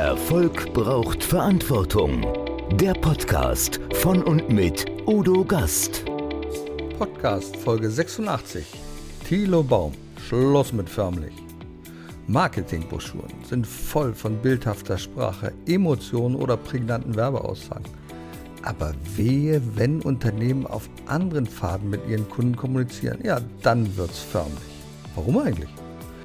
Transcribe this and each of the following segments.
Erfolg braucht Verantwortung. Der Podcast von und mit Udo Gast. Podcast Folge 86. Thilo Baum. Schluss mit förmlich. Marketingbroschüren sind voll von bildhafter Sprache, Emotionen oder prägnanten Werbeaussagen. Aber wehe, wenn Unternehmen auf anderen Faden mit ihren Kunden kommunizieren, ja, dann wird's förmlich. Warum eigentlich?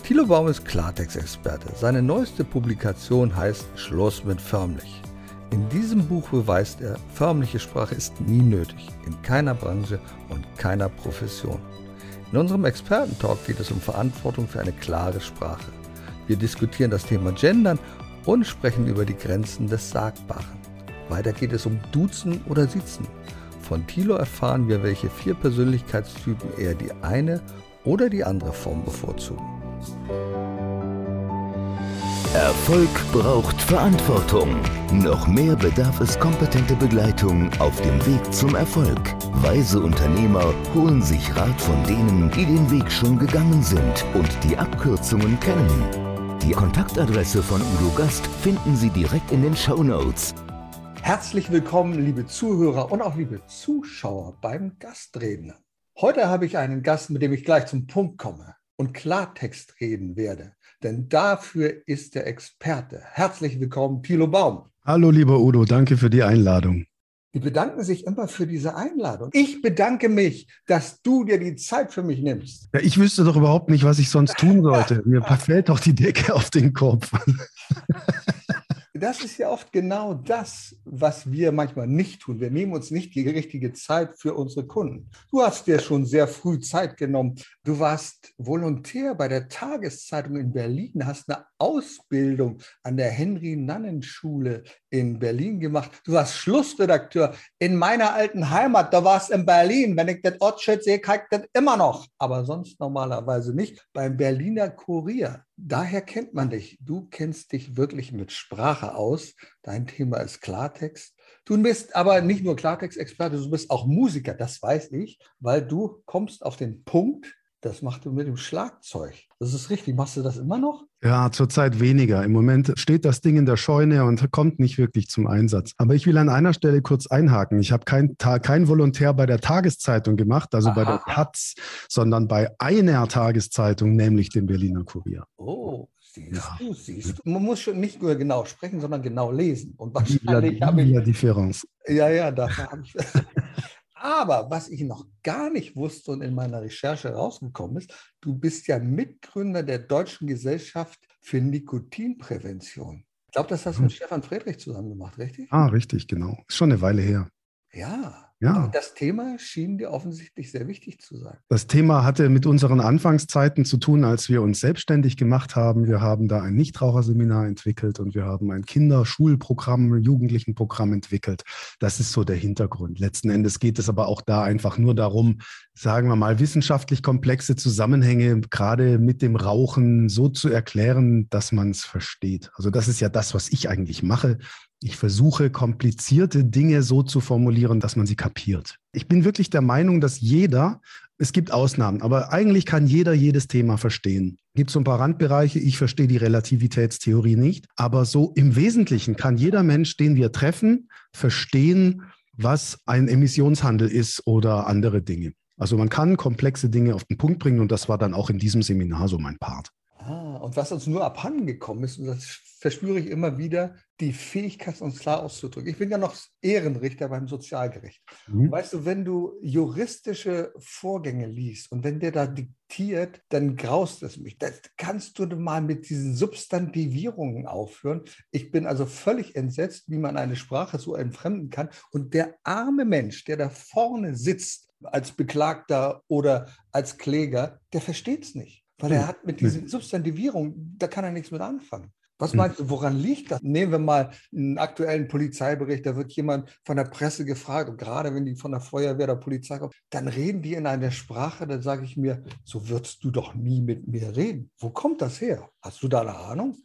Thilo Baum ist Klartext-Experte. Seine neueste Publikation heißt Schluss mit förmlich. In diesem Buch beweist er, förmliche Sprache ist nie nötig, in keiner Branche und keiner Profession. In unserem Expertentalk geht es um Verantwortung für eine klare Sprache. Wir diskutieren das Thema Gendern und sprechen über die Grenzen des Sagbaren. Weiter geht es um Duzen oder Sitzen. Von Thilo erfahren wir, welche vier Persönlichkeitstypen er die eine oder die andere Form bevorzugen. Erfolg braucht Verantwortung. Noch mehr bedarf es kompetente Begleitung auf dem Weg zum Erfolg. Weise Unternehmer holen sich Rat von denen, die den Weg schon gegangen sind und die Abkürzungen kennen. Die Kontaktadresse von Udo Gast finden Sie direkt in den Show Notes. Herzlich willkommen, liebe Zuhörer und auch liebe Zuschauer beim Gastredner. Heute habe ich einen Gast, mit dem ich gleich zum Punkt komme und Klartext reden werde. Denn dafür ist der Experte. Herzlich willkommen, Thilo Baum. Hallo, lieber Udo, danke für die Einladung. Die bedanken sich immer für diese Einladung. Ich bedanke mich, dass du dir die Zeit für mich nimmst. Ja, ich wüsste doch überhaupt nicht, was ich sonst tun sollte. Mir fällt doch die Decke auf den Kopf. das ist ja oft genau das, was wir manchmal nicht tun. Wir nehmen uns nicht die richtige Zeit für unsere Kunden. Du hast dir schon sehr früh Zeit genommen. Du warst Volontär bei der Tageszeitung in Berlin, hast eine Ausbildung an der Henry-Nannen-Schule in Berlin gemacht. Du warst Schlussredakteur in meiner alten Heimat. Da warst in Berlin. Wenn ich das Ortsschild sehe, kann ich das immer noch. Aber sonst normalerweise nicht. Beim Berliner Kurier. Daher kennt man dich. Du kennst dich wirklich mit Sprache aus. Dein Thema ist Klartext. Du bist aber nicht nur Klartext-Experte, du bist auch Musiker. Das weiß ich, weil du kommst auf den Punkt, das machst du mit dem Schlagzeug. Das ist richtig. Machst du das immer noch? Ja, zurzeit weniger. Im Moment steht das Ding in der Scheune und kommt nicht wirklich zum Einsatz. Aber ich will an einer Stelle kurz einhaken. Ich habe kein, kein Volontär bei der Tageszeitung gemacht, also Aha. bei der Taz, sondern bei einer Tageszeitung, nämlich dem Berliner Kurier. Oh, Siehst ja. du, siehst du. Man muss schon nicht nur genau sprechen, sondern genau lesen. Und wahrscheinlich habe ich. Differenz. Ja, ja, dafür habe ich. Aber was ich noch gar nicht wusste und in meiner Recherche rausgekommen ist, du bist ja Mitgründer der Deutschen Gesellschaft für Nikotinprävention. Ich glaube, das hast du mit hm. Stefan Friedrich zusammen gemacht, richtig? Ah, richtig, genau. Ist schon eine Weile her. Ja. Ja. Das Thema schien dir offensichtlich sehr wichtig zu sein. Das Thema hatte mit unseren Anfangszeiten zu tun, als wir uns selbstständig gemacht haben. Wir haben da ein Nichtraucherseminar entwickelt und wir haben ein Kinderschulprogramm, Jugendlichenprogramm entwickelt. Das ist so der Hintergrund. Letzten Endes geht es aber auch da einfach nur darum, sagen wir mal, wissenschaftlich komplexe Zusammenhänge gerade mit dem Rauchen so zu erklären, dass man es versteht. Also das ist ja das, was ich eigentlich mache. Ich versuche komplizierte Dinge so zu formulieren, dass man sie kapiert. Ich bin wirklich der Meinung, dass jeder, es gibt Ausnahmen, aber eigentlich kann jeder jedes Thema verstehen. Gibt so ein paar Randbereiche, ich verstehe die Relativitätstheorie nicht, aber so im Wesentlichen kann jeder Mensch, den wir treffen, verstehen, was ein Emissionshandel ist oder andere Dinge. Also man kann komplexe Dinge auf den Punkt bringen und das war dann auch in diesem Seminar so mein Part. Und was uns nur abhanden gekommen ist, und das verspüre ich immer wieder, die Fähigkeit, uns klar auszudrücken. Ich bin ja noch Ehrenrichter beim Sozialgericht. Mhm. Weißt du, wenn du juristische Vorgänge liest und wenn der da diktiert, dann graust es mich. Das kannst du mal mit diesen Substantivierungen aufhören. Ich bin also völlig entsetzt, wie man eine Sprache so entfremden kann. Und der arme Mensch, der da vorne sitzt, als Beklagter oder als Kläger, der versteht es nicht. Weil er hm. hat mit diesen Substantivierungen, da kann er nichts mit anfangen. Was hm. meinst du, woran liegt das? Nehmen wir mal einen aktuellen Polizeibericht, da wird jemand von der Presse gefragt und gerade wenn die von der Feuerwehr oder Polizei kommen, dann reden die in einer Sprache, da sage ich mir, so würdest du doch nie mit mir reden. Wo kommt das her? Hast du da eine Ahnung?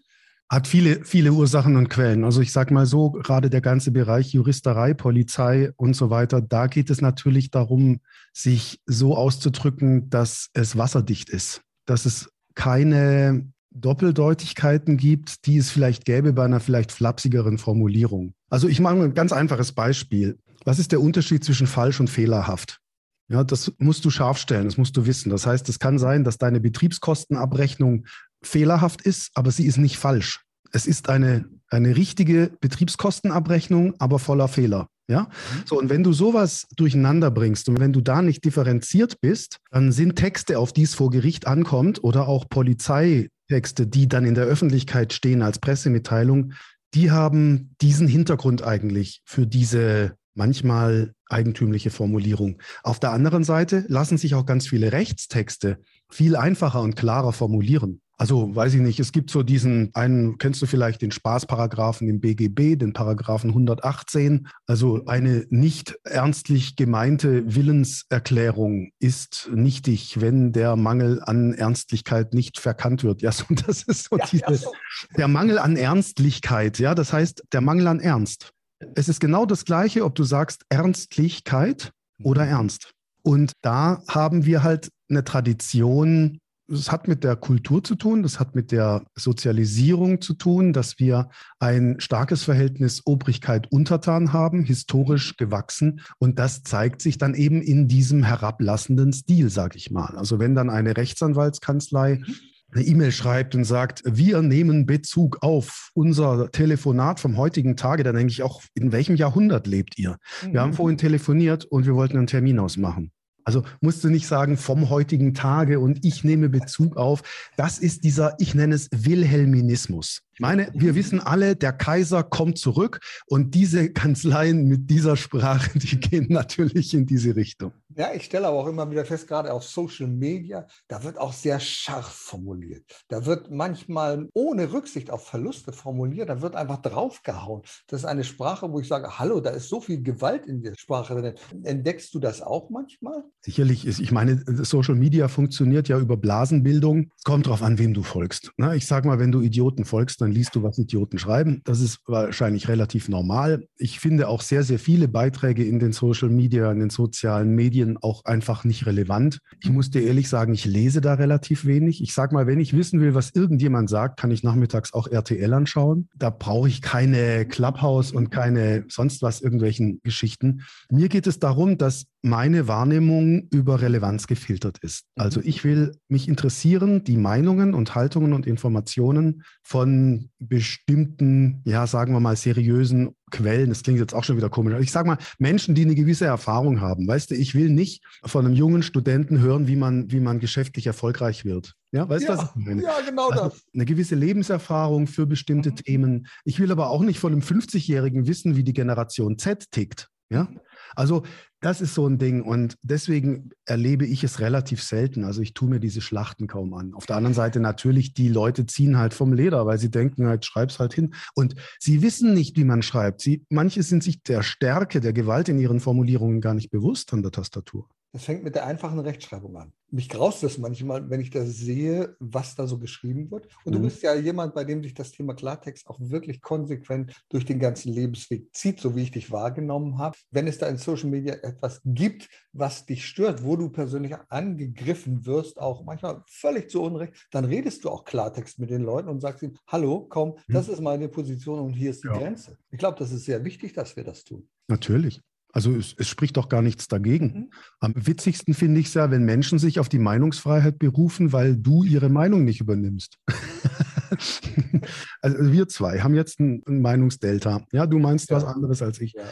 Hat viele, viele Ursachen und Quellen. Also ich sage mal so, gerade der ganze Bereich Juristerei, Polizei und so weiter, da geht es natürlich darum, sich so auszudrücken, dass es wasserdicht ist dass es keine Doppeldeutigkeiten gibt, die es vielleicht gäbe bei einer vielleicht flapsigeren Formulierung. Also ich mache ein ganz einfaches Beispiel. Was ist der Unterschied zwischen falsch und fehlerhaft? Ja, das musst du scharf stellen, das musst du wissen. Das heißt, es kann sein, dass deine Betriebskostenabrechnung fehlerhaft ist, aber sie ist nicht falsch. Es ist eine, eine richtige Betriebskostenabrechnung, aber voller Fehler. Ja, mhm. so und wenn du sowas durcheinander bringst und wenn du da nicht differenziert bist, dann sind Texte, auf die es vor Gericht ankommt oder auch Polizeitexte, die dann in der Öffentlichkeit stehen als Pressemitteilung, die haben diesen Hintergrund eigentlich für diese manchmal eigentümliche Formulierung. Auf der anderen Seite lassen sich auch ganz viele Rechtstexte viel einfacher und klarer formulieren. Also weiß ich nicht, es gibt so diesen einen, kennst du vielleicht den Spaßparagraphen im BGB, den Paragraphen 118. Also eine nicht ernstlich gemeinte Willenserklärung ist nichtig, wenn der Mangel an Ernstlichkeit nicht verkannt wird. Ja, so, das ist so, ja, diese, ja, so. der Mangel an Ernstlichkeit. Ja, das heißt der Mangel an Ernst. Es ist genau das Gleiche, ob du sagst Ernstlichkeit oder mhm. Ernst. Und da haben wir halt eine Tradition, es hat mit der Kultur zu tun, das hat mit der Sozialisierung zu tun, dass wir ein starkes Verhältnis Obrigkeit-Untertan haben, historisch gewachsen. Und das zeigt sich dann eben in diesem herablassenden Stil, sage ich mal. Also wenn dann eine Rechtsanwaltskanzlei mhm eine E-Mail schreibt und sagt, wir nehmen Bezug auf unser Telefonat vom heutigen Tage, dann denke ich auch, in welchem Jahrhundert lebt ihr? Mhm. Wir haben mhm. vorhin telefoniert und wir wollten einen Termin ausmachen. Also musst du nicht sagen vom heutigen Tage und ich nehme Bezug auf. Das ist dieser, ich nenne es Wilhelminismus. Ich meine, wir wissen alle, der Kaiser kommt zurück und diese Kanzleien mit dieser Sprache, die gehen natürlich in diese Richtung. Ja, ich stelle aber auch immer wieder fest, gerade auf Social Media, da wird auch sehr scharf formuliert. Da wird manchmal ohne Rücksicht auf Verluste formuliert, da wird einfach draufgehauen. Das ist eine Sprache, wo ich sage, hallo, da ist so viel Gewalt in der Sprache drin. Entdeckst du das auch manchmal? Sicherlich ist, ich meine, Social Media funktioniert ja über Blasenbildung. Kommt darauf an, wem du folgst. Ne? Ich sage mal, wenn du Idioten folgst, dann liest du, was Idioten schreiben. Das ist wahrscheinlich relativ normal. Ich finde auch sehr, sehr viele Beiträge in den Social Media, in den sozialen Medien auch einfach nicht relevant. Ich muss dir ehrlich sagen, ich lese da relativ wenig. Ich sage mal, wenn ich wissen will, was irgendjemand sagt, kann ich nachmittags auch RTL anschauen. Da brauche ich keine Clubhouse und keine sonst was irgendwelchen Geschichten. Mir geht es darum, dass meine Wahrnehmung über Relevanz gefiltert ist. Also ich will mich interessieren, die Meinungen und Haltungen und Informationen von bestimmten, ja, sagen wir mal, seriösen Quellen, das klingt jetzt auch schon wieder komisch, ich sage mal, Menschen, die eine gewisse Erfahrung haben. Weißt du, ich will nicht von einem jungen Studenten hören, wie man, wie man geschäftlich erfolgreich wird. Ja, weißt du, ja, was ich meine? Ja, genau also das. Eine gewisse Lebenserfahrung für bestimmte mhm. Themen. Ich will aber auch nicht von einem 50-Jährigen wissen, wie die Generation Z tickt. Ja, also das ist so ein Ding und deswegen erlebe ich es relativ selten. Also ich tue mir diese Schlachten kaum an. Auf der anderen Seite natürlich, die Leute ziehen halt vom Leder, weil sie denken halt, schreib's halt hin. Und sie wissen nicht, wie man schreibt. Sie, manche sind sich der Stärke, der Gewalt in ihren Formulierungen gar nicht bewusst an der Tastatur. Das fängt mit der einfachen Rechtschreibung an. Mich graust das manchmal, wenn ich das sehe, was da so geschrieben wird. Und mhm. du bist ja jemand, bei dem sich das Thema Klartext auch wirklich konsequent durch den ganzen Lebensweg zieht, so wie ich dich wahrgenommen habe. Wenn es da in Social Media etwas gibt, was dich stört, wo du persönlich angegriffen wirst, auch manchmal völlig zu Unrecht, dann redest du auch Klartext mit den Leuten und sagst ihnen, hallo, komm, mhm. das ist meine Position und hier ist die ja. Grenze. Ich glaube, das ist sehr wichtig, dass wir das tun. Natürlich. Also es, es, spricht doch gar nichts dagegen. Mhm. Am witzigsten finde ich es ja, wenn Menschen sich auf die Meinungsfreiheit berufen, weil du ihre Meinung nicht übernimmst. also wir zwei haben jetzt ein, ein Meinungsdelta. Ja, du meinst ja. was anderes als ich. Ja,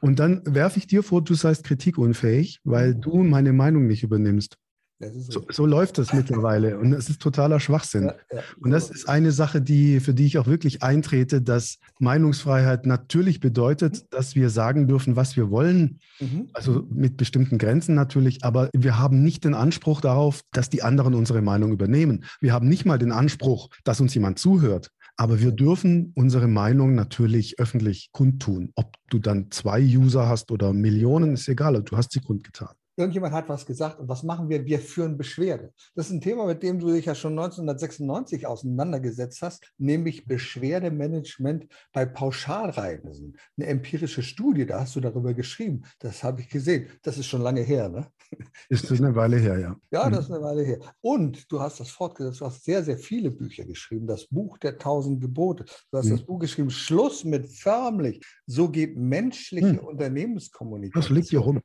Und dann werfe ich dir vor, du seist kritikunfähig, weil mhm. du meine Meinung nicht übernimmst. So, so, läuft das mittlerweile und es ist totaler Schwachsinn. Ja, ja, und das ist eine Sache, die, für die ich auch wirklich eintrete, dass Meinungsfreiheit natürlich bedeutet, mhm. dass wir sagen dürfen, was wir wollen, mhm. also mit bestimmten Grenzen natürlich, aber wir haben nicht den Anspruch darauf, dass die anderen unsere Meinung übernehmen. Wir haben nicht mal den Anspruch, dass uns jemand zuhört. Aber wir dürfen unsere Meinung natürlich öffentlich kundtun. Ob du dann zwei User hast oder Millionen, ist egal, du hast sie kundgetan. Irgendjemand hat was gesagt und was machen wir? Wir führen Beschwerde. Das ist ein Thema, mit dem du dich ja schon 1996 auseinandergesetzt hast, nämlich Beschwerdemanagement bei Pauschalreisen. Eine empirische Studie, da hast du darüber geschrieben. Das habe ich gesehen. Das ist schon lange her, ne? Ist das eine Weile her, ja. Ja, das ist eine Weile her. Und du hast das fortgesetzt. Du hast sehr, sehr viele Bücher geschrieben. Das Buch der tausend Gebote. Du hast mhm. das Buch geschrieben, Schluss mit förmlich. So geht menschliche mhm. Unternehmenskommunikation. Das liegt hier rum.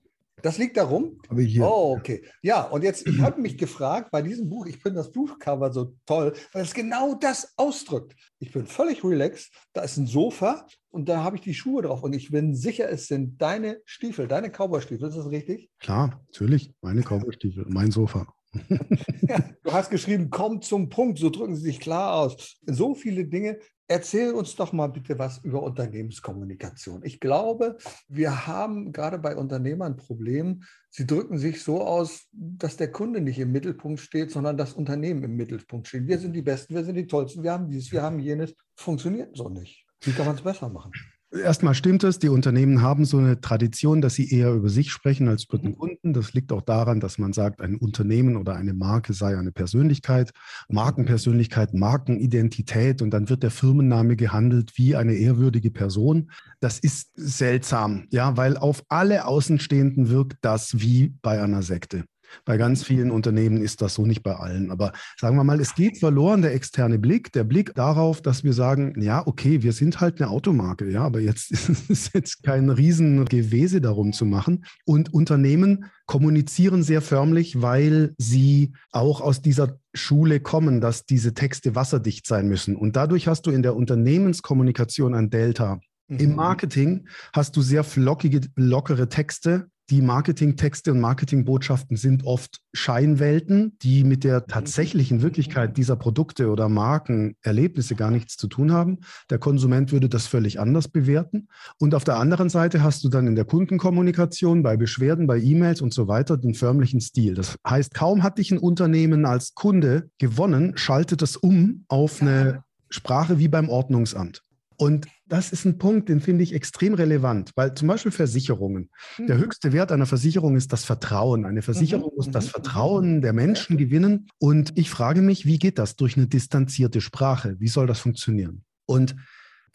Das liegt darum? Aber hier. Oh, okay. Ja, und jetzt, ich habe mich gefragt, bei diesem Buch, ich finde das Buchcover so toll, weil es genau das ausdrückt. Ich bin völlig relaxed, da ist ein Sofa und da habe ich die Schuhe drauf und ich bin sicher, es sind deine Stiefel, deine Cowboystiefel, ist das richtig? Klar, natürlich, meine Cowboystiefel, mein Sofa. Du hast geschrieben, komm zum Punkt, so drücken sie sich klar aus. So viele Dinge, Erzähl uns doch mal bitte was über Unternehmenskommunikation. Ich glaube, wir haben gerade bei Unternehmern ein Problem. Sie drücken sich so aus, dass der Kunde nicht im Mittelpunkt steht, sondern das Unternehmen im Mittelpunkt steht. Wir sind die Besten, wir sind die Tollsten, wir haben dies, wir haben jenes. Funktioniert so nicht. Wie kann man es besser machen? Erstmal stimmt es, die Unternehmen haben so eine Tradition, dass sie eher über sich sprechen als über den mhm. Kunden. Das liegt auch daran, dass man sagt, ein Unternehmen oder eine Marke sei eine Persönlichkeit, Markenpersönlichkeit, Markenidentität und dann wird der Firmenname gehandelt wie eine ehrwürdige Person. Das ist seltsam, ja, weil auf alle Außenstehenden wirkt das wie bei einer Sekte. Bei ganz vielen Unternehmen ist das so, nicht bei allen. Aber sagen wir mal, es geht verloren der externe Blick, der Blick darauf, dass wir sagen, ja, okay, wir sind halt eine Automarke, ja, aber jetzt ist es jetzt kein Riesengewese darum zu machen. Und Unternehmen kommunizieren sehr förmlich, weil sie auch aus dieser Schule kommen, dass diese Texte wasserdicht sein müssen. Und dadurch hast du in der Unternehmenskommunikation ein Delta. Im mhm. Marketing hast du sehr flockige, lockere Texte, die Marketingtexte und Marketingbotschaften sind oft Scheinwelten, die mit der tatsächlichen Wirklichkeit dieser Produkte oder Markenerlebnisse gar nichts zu tun haben. Der Konsument würde das völlig anders bewerten. Und auf der anderen Seite hast du dann in der Kundenkommunikation, bei Beschwerden, bei E-Mails und so weiter den förmlichen Stil. Das heißt, kaum hat dich ein Unternehmen als Kunde gewonnen, schaltet es um auf eine Sprache wie beim Ordnungsamt. Und das ist ein Punkt, den finde ich extrem relevant, weil zum Beispiel Versicherungen. Mhm. Der höchste Wert einer Versicherung ist das Vertrauen. Eine Versicherung mhm. muss das mhm. Vertrauen der Menschen gewinnen. Und ich frage mich, wie geht das durch eine distanzierte Sprache? Wie soll das funktionieren? Und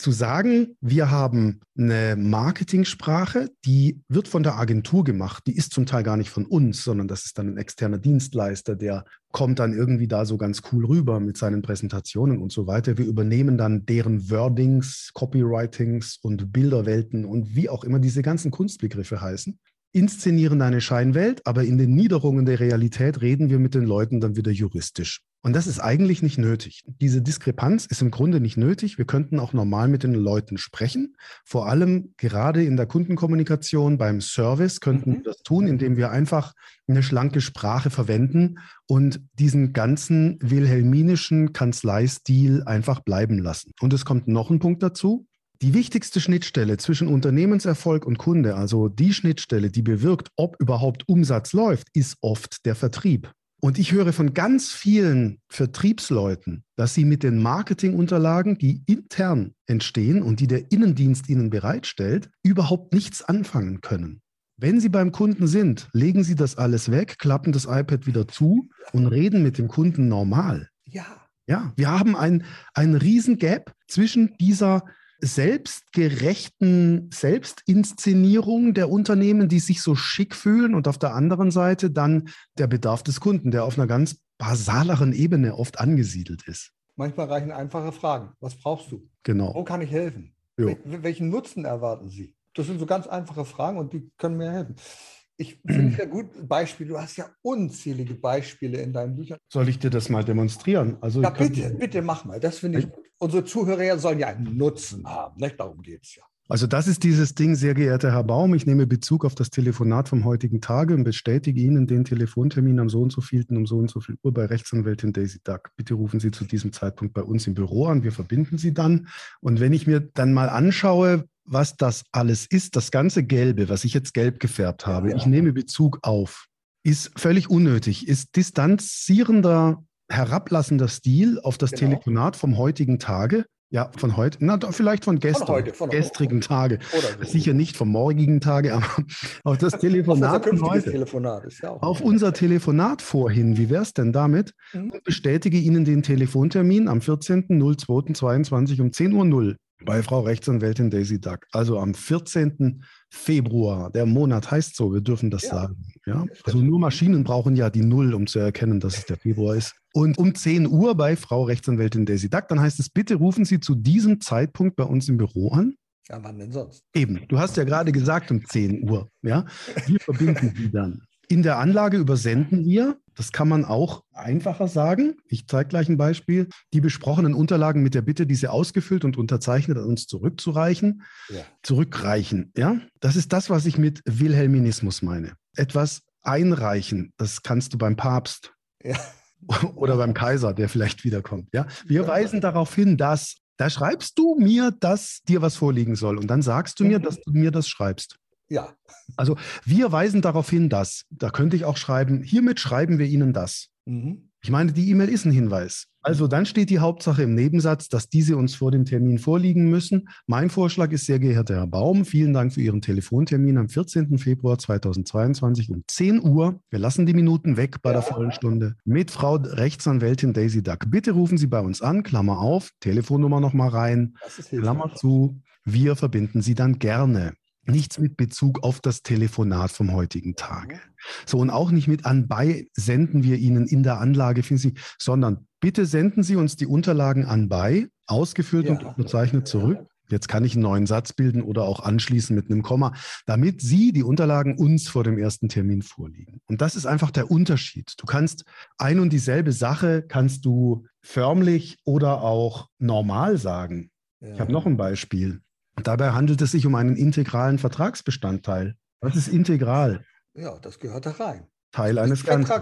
zu sagen, wir haben eine Marketingsprache, die wird von der Agentur gemacht, die ist zum Teil gar nicht von uns, sondern das ist dann ein externer Dienstleister, der kommt dann irgendwie da so ganz cool rüber mit seinen Präsentationen und so weiter. Wir übernehmen dann deren Wordings, Copywritings und Bilderwelten und wie auch immer diese ganzen Kunstbegriffe heißen inszenieren eine Scheinwelt, aber in den Niederungen der Realität reden wir mit den Leuten dann wieder juristisch. Und das ist eigentlich nicht nötig. Diese Diskrepanz ist im Grunde nicht nötig. Wir könnten auch normal mit den Leuten sprechen. Vor allem gerade in der Kundenkommunikation beim Service könnten mhm. wir das tun, indem wir einfach eine schlanke Sprache verwenden und diesen ganzen wilhelminischen Kanzleistil einfach bleiben lassen. Und es kommt noch ein Punkt dazu. Die wichtigste Schnittstelle zwischen Unternehmenserfolg und Kunde, also die Schnittstelle, die bewirkt, ob überhaupt Umsatz läuft, ist oft der Vertrieb. Und ich höre von ganz vielen Vertriebsleuten, dass sie mit den Marketingunterlagen, die intern entstehen und die der Innendienst ihnen bereitstellt, überhaupt nichts anfangen können. Wenn Sie beim Kunden sind, legen Sie das alles weg, klappen das iPad wieder zu und reden mit dem Kunden normal. Ja. Ja, wir haben ein, ein riesen Gap zwischen dieser selbstgerechten Selbstinszenierung der Unternehmen, die sich so schick fühlen und auf der anderen Seite dann der Bedarf des Kunden, der auf einer ganz basaleren Ebene oft angesiedelt ist. Manchmal reichen einfache Fragen. Was brauchst du? Genau. Wo kann ich helfen? Jo. Welchen Nutzen erwarten Sie? Das sind so ganz einfache Fragen und die können mir helfen. Ich finde es ja gut, Beispiel, du hast ja unzählige Beispiele in deinen Büchern. Soll ich dir das mal demonstrieren? Also ja, bitte, bitte mach mal. Das finde ich gut. Unsere Zuhörer sollen ja einen Nutzen haben. Nicht? Darum geht es ja. Also das ist dieses Ding, sehr geehrter Herr Baum. Ich nehme Bezug auf das Telefonat vom heutigen Tage und bestätige Ihnen den Telefontermin am so und so vielten um so und so viel Uhr bei Rechtsanwältin Daisy Duck. Bitte rufen Sie zu diesem Zeitpunkt bei uns im Büro an. Wir verbinden Sie dann. Und wenn ich mir dann mal anschaue, was das alles ist, das ganze Gelbe, was ich jetzt gelb gefärbt habe, ja. ich nehme Bezug auf, ist völlig unnötig, ist distanzierender, herablassender Stil auf das genau. Telefonat vom heutigen Tage. Ja, von heute. Na, vielleicht von gestern. Von heute, von gestrigen. Tage. Oder so. Sicher nicht vom morgigen Tage, aber auf das Telefonat auf unser heute. Telefonat ist ja auf unser Telefonat vorhin. Wie wäre es denn damit? Mhm. Bestätige Ihnen den Telefontermin am 14.02.22 um 10.00 Uhr bei Frau Rechtsanwältin Daisy Duck. Also am 14. Februar. Der Monat heißt so, wir dürfen das ja. sagen. Ja? Also nur Maschinen brauchen ja die Null, um zu erkennen, dass es der Februar ist. Und um 10 Uhr bei Frau Rechtsanwältin Daisy Duck, dann heißt es, bitte rufen Sie zu diesem Zeitpunkt bei uns im Büro an. Ja, wann denn sonst? Eben, du hast ja gerade gesagt um 10 Uhr. Ja? Wir verbinden Sie dann. In der Anlage übersenden wir, das kann man auch einfacher sagen, ich zeige gleich ein Beispiel, die besprochenen Unterlagen mit der Bitte, diese ausgefüllt und unterzeichnet an uns zurückzureichen, ja. zurückreichen. Ja? Das ist das, was ich mit Wilhelminismus meine. Etwas einreichen, das kannst du beim Papst. Ja. Oder beim Kaiser, der vielleicht wiederkommt. Ja? Wir weisen darauf hin, dass da schreibst du mir, dass dir was vorliegen soll. Und dann sagst du mir, mhm. dass du mir das schreibst. Ja. Also wir weisen darauf hin, dass, da könnte ich auch schreiben, hiermit schreiben wir Ihnen das. Mhm. Ich meine, die E-Mail ist ein Hinweis. Also dann steht die Hauptsache im Nebensatz, dass diese uns vor dem Termin vorliegen müssen. Mein Vorschlag ist, sehr geehrter Herr Baum, vielen Dank für Ihren Telefontermin am 14. Februar 2022 um 10 Uhr. Wir lassen die Minuten weg bei ja. der vollen Stunde mit Frau Rechtsanwältin Daisy Duck. Bitte rufen Sie bei uns an, Klammer auf, Telefonnummer nochmal rein, Klammer zu. Wir verbinden Sie dann gerne. Nichts mit Bezug auf das Telefonat vom heutigen Tage. So und auch nicht mit anbei senden wir Ihnen in der Anlage, Sie, sondern bitte senden Sie uns die Unterlagen anbei, ausgefüllt ja. und unterzeichnet zurück. Jetzt kann ich einen neuen Satz bilden oder auch anschließen mit einem Komma, damit Sie die Unterlagen uns vor dem ersten Termin vorliegen. Und das ist einfach der Unterschied. Du kannst ein und dieselbe Sache kannst du förmlich oder auch normal sagen. Ja. Ich habe noch ein Beispiel. Dabei handelt es sich um einen integralen Vertragsbestandteil. Was ist integral? Ja, das gehört da rein. Teil eines Ganzen.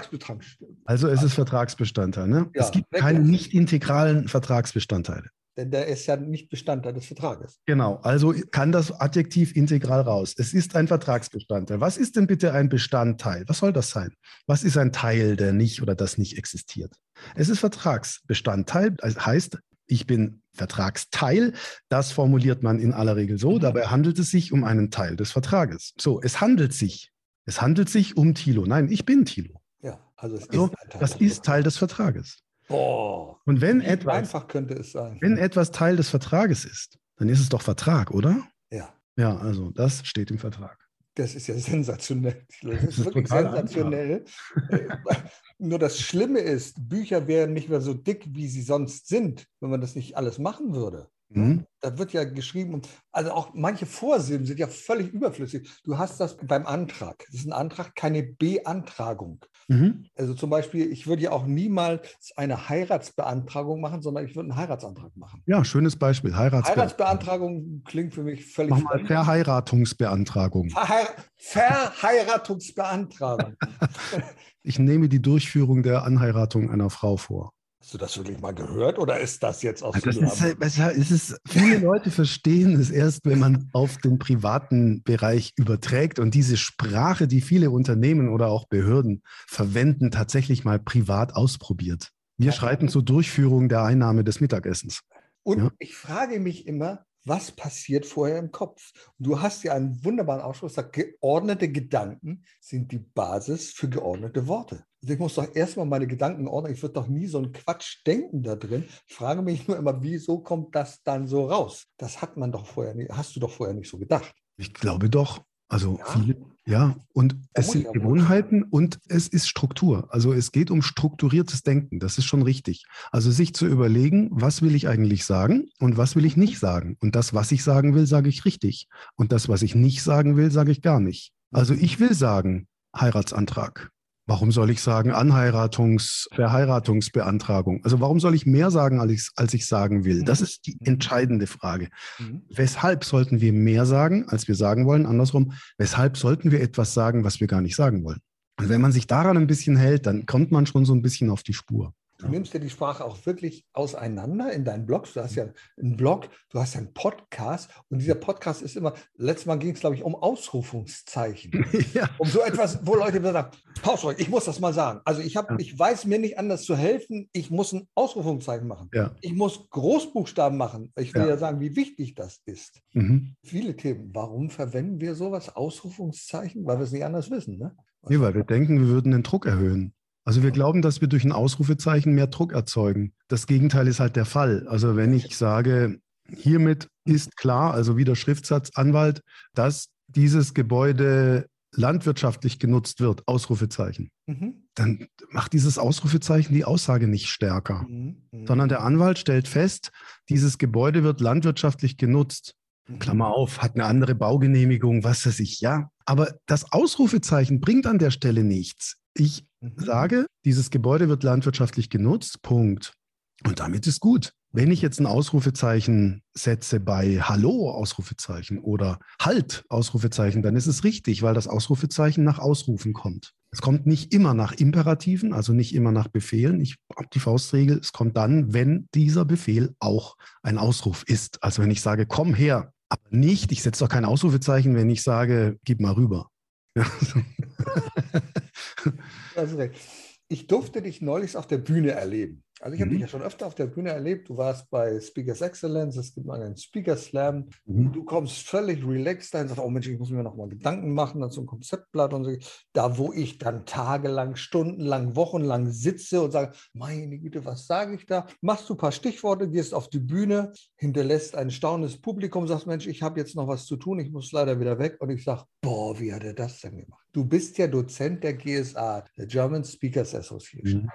Also es ist Vertragsbestandteil. Ne? Ja, es gibt keine nicht integralen Vertragsbestandteile. Denn der ist ja nicht Bestandteil des Vertrages. Genau, also kann das Adjektiv integral raus. Es ist ein Vertragsbestandteil. Was ist denn bitte ein Bestandteil? Was soll das sein? Was ist ein Teil, der nicht oder das nicht existiert? Es ist Vertragsbestandteil, das heißt, ich bin Vertragsteil. Das formuliert man in aller Regel so. Mhm. Dabei handelt es sich um einen Teil des Vertrages. So, es handelt sich. Es handelt sich um Thilo. Nein, ich bin Thilo. Ja, also es also, ist Teil das ist Teil des Vertrages. Boah. Und wenn etwas, einfach könnte es sein. Wenn etwas Teil des Vertrages ist, dann ist es doch Vertrag, oder? Ja. Ja, also das steht im Vertrag. Das ist ja sensationell. Das ist, wirklich sensationell. Nur das Schlimme ist, Bücher wären nicht mehr so dick, wie sie sonst sind, wenn man das nicht alles machen würde. Mhm. Da wird ja geschrieben, also auch manche Vorsilben sind ja völlig überflüssig. Du hast das beim Antrag. Das ist ein Antrag, keine Beantragung. Mhm. Also zum Beispiel, ich würde ja auch niemals eine Heiratsbeantragung machen, sondern ich würde einen Heiratsantrag machen. Ja, schönes Beispiel. Heiratsbeantragung, Heiratsbeantragung klingt für mich völlig. Mach mal Verheiratungsbeantragung. Verheir Verheiratungsbeantragung. ich nehme die Durchführung der Anheiratung einer Frau vor. Hast du das wirklich mal gehört oder ist das jetzt aus das ist, es ist, Viele Leute verstehen es erst, wenn man auf den privaten Bereich überträgt und diese Sprache, die viele Unternehmen oder auch Behörden verwenden, tatsächlich mal privat ausprobiert. Wir schreiten zur Durchführung der Einnahme des Mittagessens. Und ja? ich frage mich immer, was passiert vorher im Kopf? du hast ja einen wunderbaren Ausspruch, sagt, geordnete Gedanken sind die Basis für geordnete Worte. Also ich muss doch erstmal meine Gedanken ordnen. Ich würde doch nie so einen Quatsch denken da drin. Ich frage mich nur immer, wieso kommt das dann so raus? Das hat man doch vorher nicht, hast du doch vorher nicht so gedacht. Ich glaube doch. Also ja? viele, ja, und da es sind Gewohnheiten und es ist Struktur. Also es geht um strukturiertes Denken, das ist schon richtig. Also sich zu überlegen, was will ich eigentlich sagen und was will ich nicht sagen. Und das, was ich sagen will, sage ich richtig. Und das, was ich nicht sagen will, sage ich gar nicht. Also ich will sagen, Heiratsantrag. Warum soll ich sagen Anheiratungs-, Verheiratungsbeantragung? Also warum soll ich mehr sagen, als ich, als ich sagen will? Das ist die mhm. entscheidende Frage. Mhm. Weshalb sollten wir mehr sagen, als wir sagen wollen? Andersrum, weshalb sollten wir etwas sagen, was wir gar nicht sagen wollen? Und wenn man sich daran ein bisschen hält, dann kommt man schon so ein bisschen auf die Spur. Du nimmst ja die Sprache auch wirklich auseinander in deinen Blogs. Du hast ja einen Blog, du hast ja einen Podcast und dieser Podcast ist immer, letztes Mal ging es, glaube ich, um Ausrufungszeichen. Ja. Um so etwas, wo Leute sagen, Pause, ich muss das mal sagen. Also ich, hab, ja. ich weiß mir nicht anders zu helfen, ich muss ein Ausrufungszeichen machen. Ja. Ich muss Großbuchstaben machen. Ich will ja, sagen, wie wichtig das ist. Mhm. Viele Themen. Warum verwenden wir sowas, Ausrufungszeichen? Weil wir es nicht anders wissen. Ne? Nee, weil wir denken, wir würden den Druck erhöhen. Also wir glauben, dass wir durch ein Ausrufezeichen mehr Druck erzeugen. Das Gegenteil ist halt der Fall. Also wenn ich sage, hiermit ist klar, also wie der Schriftsatz Anwalt, dass dieses Gebäude landwirtschaftlich genutzt wird, Ausrufezeichen, mhm. dann macht dieses Ausrufezeichen die Aussage nicht stärker, mhm. Mhm. sondern der Anwalt stellt fest, dieses Gebäude wird landwirtschaftlich genutzt. Mhm. Klammer auf, hat eine andere Baugenehmigung, was weiß ich, ja. Aber das Ausrufezeichen bringt an der Stelle nichts. Ich mhm. sage, dieses Gebäude wird landwirtschaftlich genutzt, Punkt. Und damit ist gut. Wenn ich jetzt ein Ausrufezeichen setze bei Hallo Ausrufezeichen oder Halt Ausrufezeichen, dann ist es richtig, weil das Ausrufezeichen nach Ausrufen kommt. Es kommt nicht immer nach Imperativen, also nicht immer nach Befehlen. Ich habe die Faustregel, es kommt dann, wenn dieser Befehl auch ein Ausruf ist. Also wenn ich sage, komm her, aber nicht, ich setze doch kein Ausrufezeichen, wenn ich sage, gib mal rüber. ich durfte dich neulich auf der Bühne erleben. Also ich habe mhm. dich ja schon öfter auf der Bühne erlebt. Du warst bei Speakers Excellence, es gibt mal einen Speaker Slam. Mhm. Du kommst völlig relaxed da und sagst, oh Mensch, ich muss mir noch mal Gedanken machen, dann so ein Konzeptblatt und so. Da, wo ich dann tagelang, stundenlang, wochenlang sitze und sage, meine Güte, was sage ich da? Machst du ein paar Stichworte, gehst auf die Bühne, hinterlässt ein staunendes Publikum, sagst, Mensch, ich habe jetzt noch was zu tun, ich muss leider wieder weg. Und ich sage, boah, wie hat er das denn gemacht? Du bist ja Dozent der GSA, der German Speakers Association. Mhm.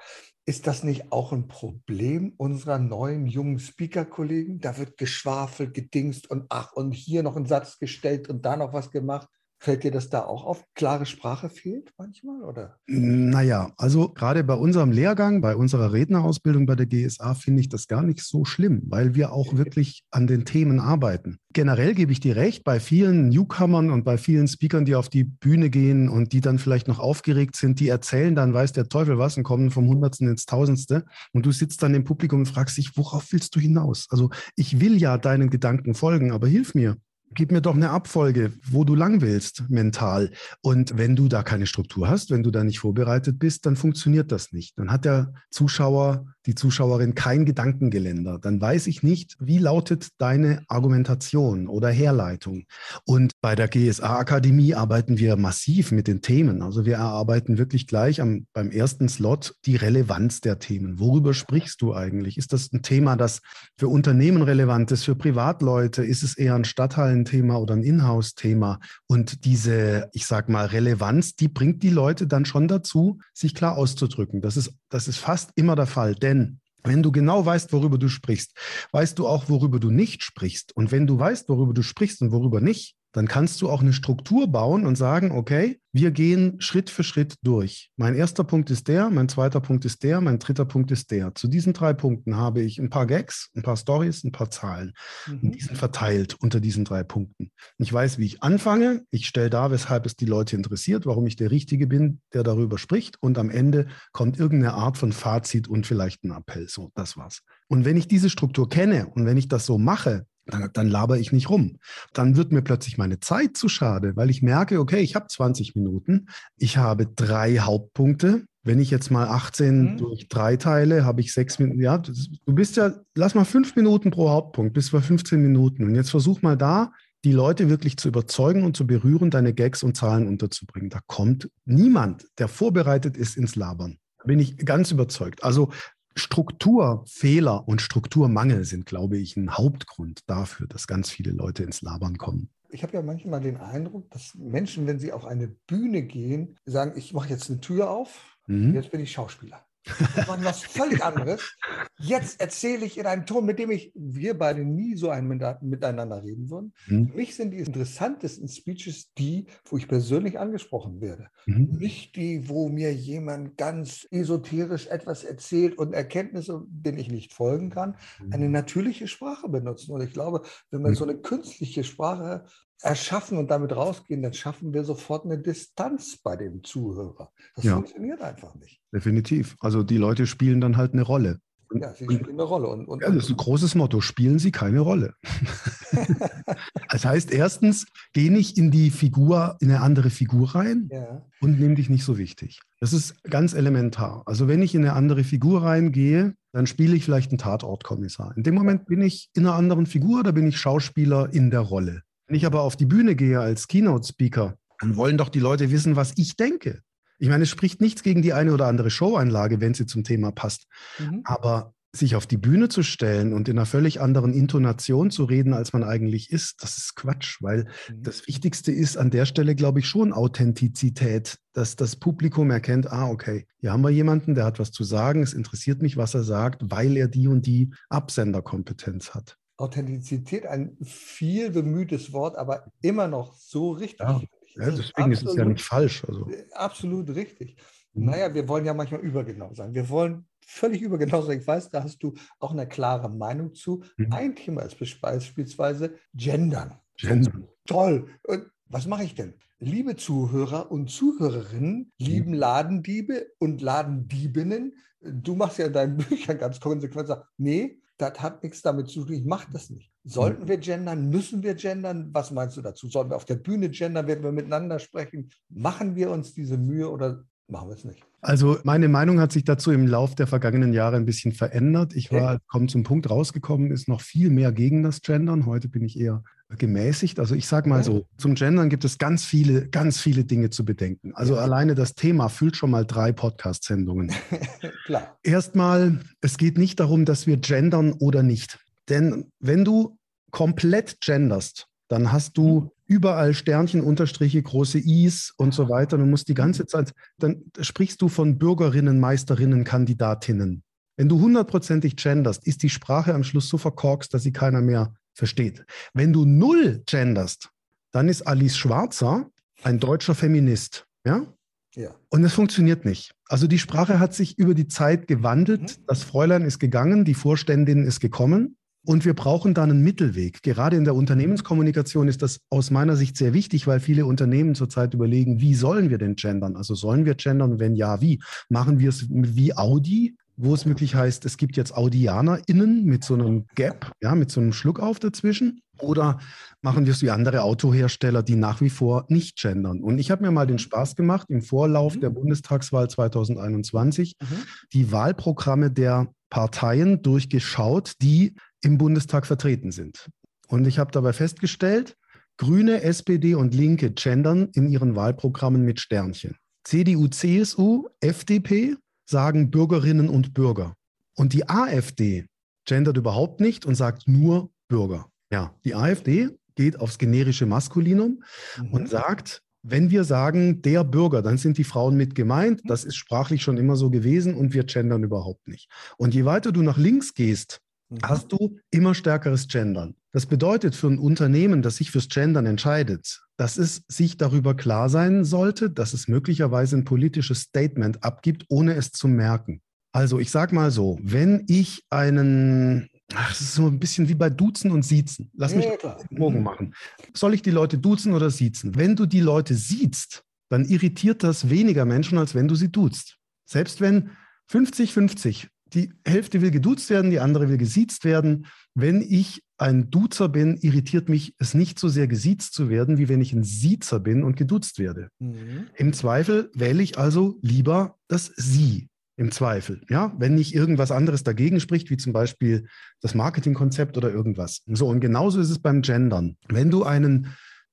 Ist das nicht auch ein Problem unserer neuen jungen Speaker-Kollegen? Da wird geschwafelt, gedingst und ach, und hier noch ein Satz gestellt und da noch was gemacht. Fällt dir das da auch auf? Klare Sprache fehlt manchmal, oder? Naja, also gerade bei unserem Lehrgang, bei unserer Rednerausbildung bei der GSA finde ich das gar nicht so schlimm, weil wir auch wirklich an den Themen arbeiten. Generell gebe ich dir recht, bei vielen Newcomern und bei vielen Speakern, die auf die Bühne gehen und die dann vielleicht noch aufgeregt sind, die erzählen dann, weiß der Teufel was und kommen vom Hundertsten ins Tausendste. Und du sitzt dann im Publikum und fragst dich, worauf willst du hinaus? Also ich will ja deinen Gedanken folgen, aber hilf mir gib mir doch eine Abfolge, wo du lang willst, mental. Und wenn du da keine Struktur hast, wenn du da nicht vorbereitet bist, dann funktioniert das nicht. Dann hat der Zuschauer, die Zuschauerin kein Gedankengeländer. Dann weiß ich nicht, wie lautet deine Argumentation oder Herleitung. Und bei der GSA-Akademie arbeiten wir massiv mit den Themen. Also wir erarbeiten wirklich gleich am, beim ersten Slot die Relevanz der Themen. Worüber sprichst du eigentlich? Ist das ein Thema, das für Unternehmen relevant ist, für Privatleute? Ist es eher ein Stadtteil? Thema oder ein Inhouse-Thema. Und diese, ich sag mal, Relevanz, die bringt die Leute dann schon dazu, sich klar auszudrücken. Das ist, das ist fast immer der Fall, denn wenn du genau weißt, worüber du sprichst, weißt du auch, worüber du nicht sprichst. Und wenn du weißt, worüber du sprichst und worüber nicht, dann kannst du auch eine Struktur bauen und sagen, okay, wir gehen Schritt für Schritt durch. Mein erster Punkt ist der, mein zweiter Punkt ist der, mein dritter Punkt ist der. Zu diesen drei Punkten habe ich ein paar Gags, ein paar Stories, ein paar Zahlen. Mhm. Und die sind verteilt unter diesen drei Punkten. Ich weiß, wie ich anfange. Ich stelle dar, weshalb es die Leute interessiert, warum ich der Richtige bin, der darüber spricht. Und am Ende kommt irgendeine Art von Fazit und vielleicht ein Appell. So, das war's. Und wenn ich diese Struktur kenne und wenn ich das so mache, dann, dann laber ich nicht rum. Dann wird mir plötzlich meine Zeit zu schade, weil ich merke, okay, ich habe 20 Minuten, ich habe drei Hauptpunkte. Wenn ich jetzt mal 18 mhm. durch drei teile, habe ich sechs Minuten. Ja, du bist ja, lass mal fünf Minuten pro Hauptpunkt, bis bei 15 Minuten. Und jetzt versuch mal da, die Leute wirklich zu überzeugen und zu berühren, deine Gags und Zahlen unterzubringen. Da kommt niemand, der vorbereitet ist, ins Labern. Da bin ich ganz überzeugt. Also Strukturfehler und Strukturmangel sind, glaube ich, ein Hauptgrund dafür, dass ganz viele Leute ins Labern kommen. Ich habe ja manchmal den Eindruck, dass Menschen, wenn sie auf eine Bühne gehen, sagen, ich mache jetzt eine Tür auf, mhm. jetzt bin ich Schauspieler. Das war was völlig anderes. Jetzt erzähle ich in einem Ton, mit dem ich, wir beide nie so ein miteinander reden würden. Mhm. Für mich sind die interessantesten Speeches die, wo ich persönlich angesprochen werde. Mhm. Nicht die, wo mir jemand ganz esoterisch etwas erzählt und Erkenntnisse, denen ich nicht folgen kann. Mhm. Eine natürliche Sprache benutzen. Und ich glaube, wenn man mhm. so eine künstliche Sprache erschaffen und damit rausgehen, dann schaffen wir sofort eine Distanz bei dem Zuhörer. Das Ja. funktioniert einfach nicht. Definitiv. Also die Leute spielen dann halt eine Rolle. Ja, sie spielen eine Rolle. Und, und, Ja, das ist ein großes Motto. Spielen Sie keine Rolle. das heißt, erstens, geh nicht in die Figur, in eine andere Figur rein ja. und nimm dich nicht so wichtig. Das ist ganz elementar. Also wenn ich in eine andere Figur reingehe, dann spiele ich vielleicht einen Tatortkommissar. In dem Moment bin ich in einer anderen Figur, da bin ich Schauspieler in der Rolle. Wenn ich aber auf die Bühne gehe als Keynote-Speaker, dann wollen doch die Leute wissen, was ich denke. Ich meine, es spricht nichts gegen die eine oder andere Showeinlage, wenn sie zum Thema passt. Mhm. Aber sich auf die Bühne zu stellen und in einer völlig anderen Intonation zu reden, als man eigentlich ist, das ist Quatsch, weil Mhm. das Wichtigste ist an der Stelle, glaube ich, schon Authentizität, dass das Publikum erkennt, ah, okay, hier haben wir jemanden, der hat was zu sagen, es interessiert mich, was er sagt, weil er die und die Absenderkompetenz hat. Authentizität, ein viel bemühtes Wort, aber immer noch so richtig. Ja. Ja, Das deswegen ist es ja absolut- nicht falsch. Also, Absolut richtig. Mhm. Naja, wir wollen ja manchmal übergenau sein. Wir wollen völlig übergenau sein. Ich weiß, da hast du auch eine klare Meinung zu. Mhm. Ein Thema ist beispielsweise Gendern. Gender. Toll. Und was mache ich denn? Liebe Zuhörer und Zuhörerinnen, Mhm. lieben Ladendiebe und Ladendiebinnen, du machst ja in deinen Büchern ganz konsequent, sagst, nee, das hat nichts damit zu tun, ich mache das nicht. Sollten wir gendern? Müssen wir gendern? Was meinst du dazu? Sollen wir auf der Bühne gendern? Werden wir miteinander sprechen? Machen wir uns diese Mühe oder machen wir es nicht? Also meine Meinung hat sich dazu im Lauf der vergangenen Jahre ein bisschen verändert. Ich war, kaum zum Punkt rausgekommen, ist noch viel mehr gegen das Gendern. Heute bin ich eher gemäßigt. Also ich sage mal so, zum Gendern gibt es ganz viele, ganz viele Dinge zu bedenken. Also Ja. alleine das Thema füllt schon mal drei Podcast-Sendungen. Klar. Erstmal, es geht nicht darum, dass wir gendern oder nicht. Denn wenn du komplett genderst, dann hast du überall Sternchen, Unterstriche, große Is und so weiter. Du musst die ganze Zeit, dann sprichst du von Bürgerinnen, Meisterinnen, Kandidatinnen. Wenn du hundertprozentig genderst, ist die Sprache am Schluss so verkorkst, dass sie keiner mehr versteht. Wenn du null genderst, dann ist Alice Schwarzer ein deutscher Feminist. Ja? Ja. Und es funktioniert nicht. Also die Sprache hat sich über die Zeit gewandelt. Mhm. Das Fräulein ist gegangen, die Vorständin ist gekommen. Und wir brauchen da einen Mittelweg. Gerade in der Unternehmenskommunikation ist das aus meiner Sicht sehr wichtig, weil viele Unternehmen zurzeit überlegen, wie sollen wir denn gendern? Also sollen wir gendern? Wenn ja, wie? Machen wir es wie Audi, wo es möglich heißt, es gibt jetzt AudianerInnen mit so einem Gap, ja, mit so einem Schluckauf dazwischen? Oder machen wir es wie andere Autohersteller, die nach wie vor nicht gendern? Und ich habe mir mal den Spaß gemacht, im Vorlauf Mhm. der Bundestagswahl 2021 Mhm. die Wahlprogramme der Parteien durchgeschaut, die im Bundestag vertreten sind. Und ich habe dabei festgestellt, Grüne, SPD und Linke gendern in ihren Wahlprogrammen mit Sternchen. CDU, CSU, FDP sagen Bürgerinnen und Bürger. Und die AfD gendert überhaupt nicht und sagt nur Bürger. Ja, die AfD geht aufs generische Maskulinum Mhm. und sagt, wenn wir sagen, der Bürger, dann sind die Frauen mit gemeint. Das ist sprachlich schon immer so gewesen und wir gendern überhaupt nicht. Und je weiter du nach links gehst. Hast du immer stärkeres Gendern. Das bedeutet für ein Unternehmen, das sich fürs Gendern entscheidet, dass es sich darüber klar sein sollte, dass es möglicherweise ein politisches Statement abgibt, ohne es zu merken. Also ich sage mal so, wenn ich einen, ach, es ist so ein bisschen wie bei Duzen und Siezen. Lass mich ja, Bogen machen. Soll ich die Leute duzen oder siezen? Wenn du die Leute siehst, dann irritiert das weniger Menschen, als wenn du sie duzt. Selbst wenn 50-50, die Hälfte will geduzt werden, die andere will gesiezt werden. Wenn ich ein Duzer bin, irritiert mich es nicht so sehr gesiezt zu werden, wie wenn ich ein Siezer bin und geduzt werde. Mhm. Im Zweifel wähle ich also lieber das Sie. Im Zweifel, ja, wenn nicht irgendwas anderes dagegen spricht, wie zum Beispiel das Marketingkonzept oder irgendwas. So, und genauso ist es beim Gendern. Wenn du einen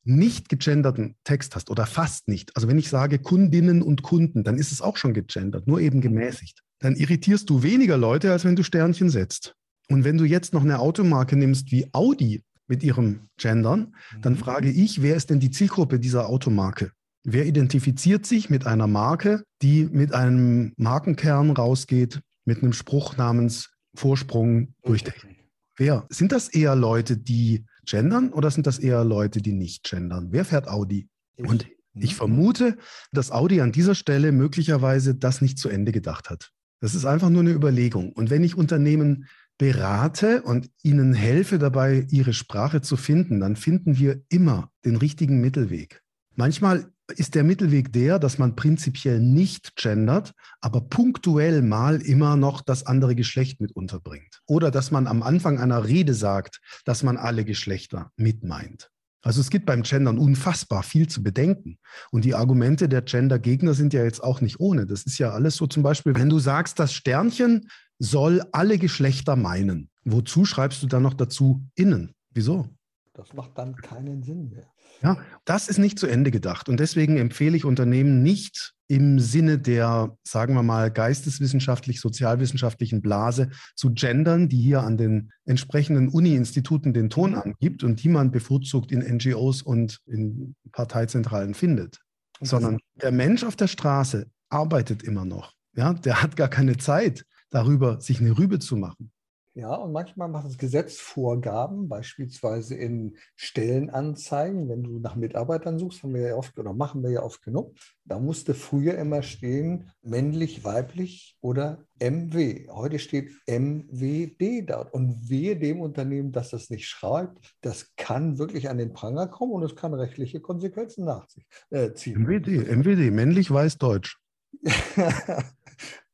nicht gegenderten Text hast oder fast nicht, also wenn ich sage Kundinnen und Kunden, dann ist es auch schon gegendert, nur eben gemäßigt. Dann irritierst du weniger Leute, als wenn du Sternchen setzt. Und wenn du jetzt noch eine Automarke nimmst wie Audi mit ihrem Gendern, dann Mhm. frage ich, wer ist denn die Zielgruppe dieser Automarke? Wer identifiziert sich mit einer Marke, die mit einem Markenkern rausgeht, mit einem Spruch namens Vorsprung durch Technik? Wer? Sind das eher Leute, die gendern oder sind das eher Leute, die nicht gendern? Wer fährt Audi? Und ich Mhm. vermute, dass Audi an dieser Stelle möglicherweise das nicht zu Ende gedacht hat. Das ist einfach nur eine Überlegung. Und wenn ich Unternehmen berate und ihnen helfe dabei, ihre Sprache zu finden, dann finden wir immer den richtigen Mittelweg. Manchmal ist der Mittelweg der, dass man prinzipiell nicht gendert, aber punktuell mal immer noch das andere Geschlecht mit unterbringt. Oder dass man am Anfang einer Rede sagt, dass man alle Geschlechter mit meint. Also es gibt beim Gendern unfassbar viel zu bedenken. Und die Argumente der Gender-Gegner sind ja jetzt auch nicht ohne. Das ist ja alles so zum Beispiel, wenn du sagst, das Sternchen soll alle Geschlechter meinen. Wozu schreibst du dann noch dazu innen? Wieso? Das macht dann keinen Sinn mehr. Ja, das ist nicht zu Ende gedacht. Und deswegen empfehle ich Unternehmen nicht im Sinne der, sagen wir mal, geisteswissenschaftlich-sozialwissenschaftlichen Blase zu gendern, die hier an den entsprechenden Uni-Instituten den Ton angibt und die man bevorzugt in NGOs und in Parteizentralen findet. Sondern der Mensch auf der Straße arbeitet immer noch. Ja, der hat gar keine Zeit, darüber sich eine Rübe zu machen. Ja, und manchmal macht das Gesetz Vorgaben, beispielsweise in Stellenanzeigen, wenn du nach Mitarbeitern suchst, haben wir ja oft oder machen wir ja oft genug. Da musste früher immer stehen männlich, weiblich oder MW. Heute steht MWD dort. Und wehe dem Unternehmen, dass das nicht schreibt, das kann wirklich an den Pranger kommen und es kann rechtliche Konsequenzen nach sich äh, ziehen. MWD, MWD, männlich, weiß, deutsch.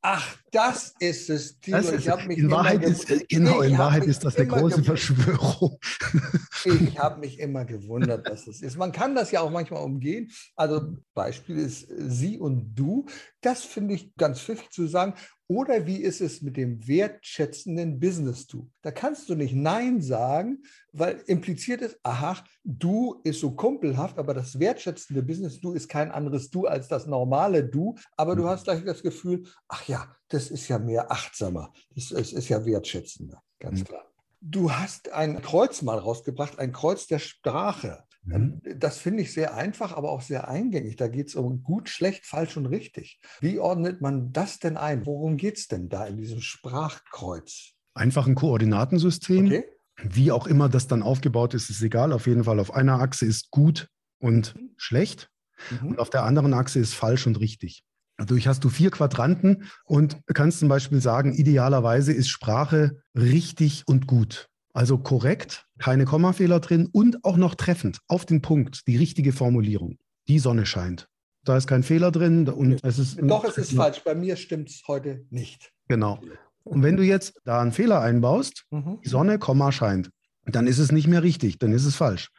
Ach, das ist es. Tilo. Das ist, in Wahrheit ist, genau, in Wahrheit ist das eine große Verschwörung. Ich habe mich immer gewundert, dass es ist. Man kann das ja auch manchmal umgehen. Also Beispiel ist sie und du. Das finde ich ganz pfiffig zu sagen. Oder wie ist es mit dem wertschätzenden Business-Du? Da kannst du nicht Nein sagen, weil impliziert ist, aha, du ist so kumpelhaft, aber das wertschätzende Business-Du ist kein anderes Du als das normale Du. Aber du mhm. hast gleich das Gefühl, ach ja, das ist ja mehr achtsamer. Das ist, ist ja wertschätzender, ganz mhm. klar. Du hast ein Kreuz mal rausgebracht, ein Kreuz der Sprache. Mhm. Das finde ich sehr einfach, aber auch sehr eingängig. Da geht es um gut, schlecht, falsch und richtig. Wie ordnet man das denn ein? Worum geht es denn da in diesem Sprachkreuz? Einfach ein Koordinatensystem. Okay. Wie auch immer das dann aufgebaut ist, ist egal. Auf jeden Fall auf einer Achse ist gut und mhm. schlecht mhm. und auf der anderen Achse ist falsch und richtig. Dadurch hast du vier Quadranten und kannst zum Beispiel sagen, idealerweise ist Sprache richtig und gut. Also korrekt, keine Kommafehler drin und auch noch treffend, auf den Punkt, die richtige Formulierung. Die Sonne scheint. Da ist kein Fehler drin und es ist. Doch, es ist falsch. Bei mir stimmt es heute nicht. Genau. Und wenn du jetzt da einen Fehler einbaust, mhm. die Sonne, Komma scheint, dann ist es nicht mehr richtig, dann ist es falsch.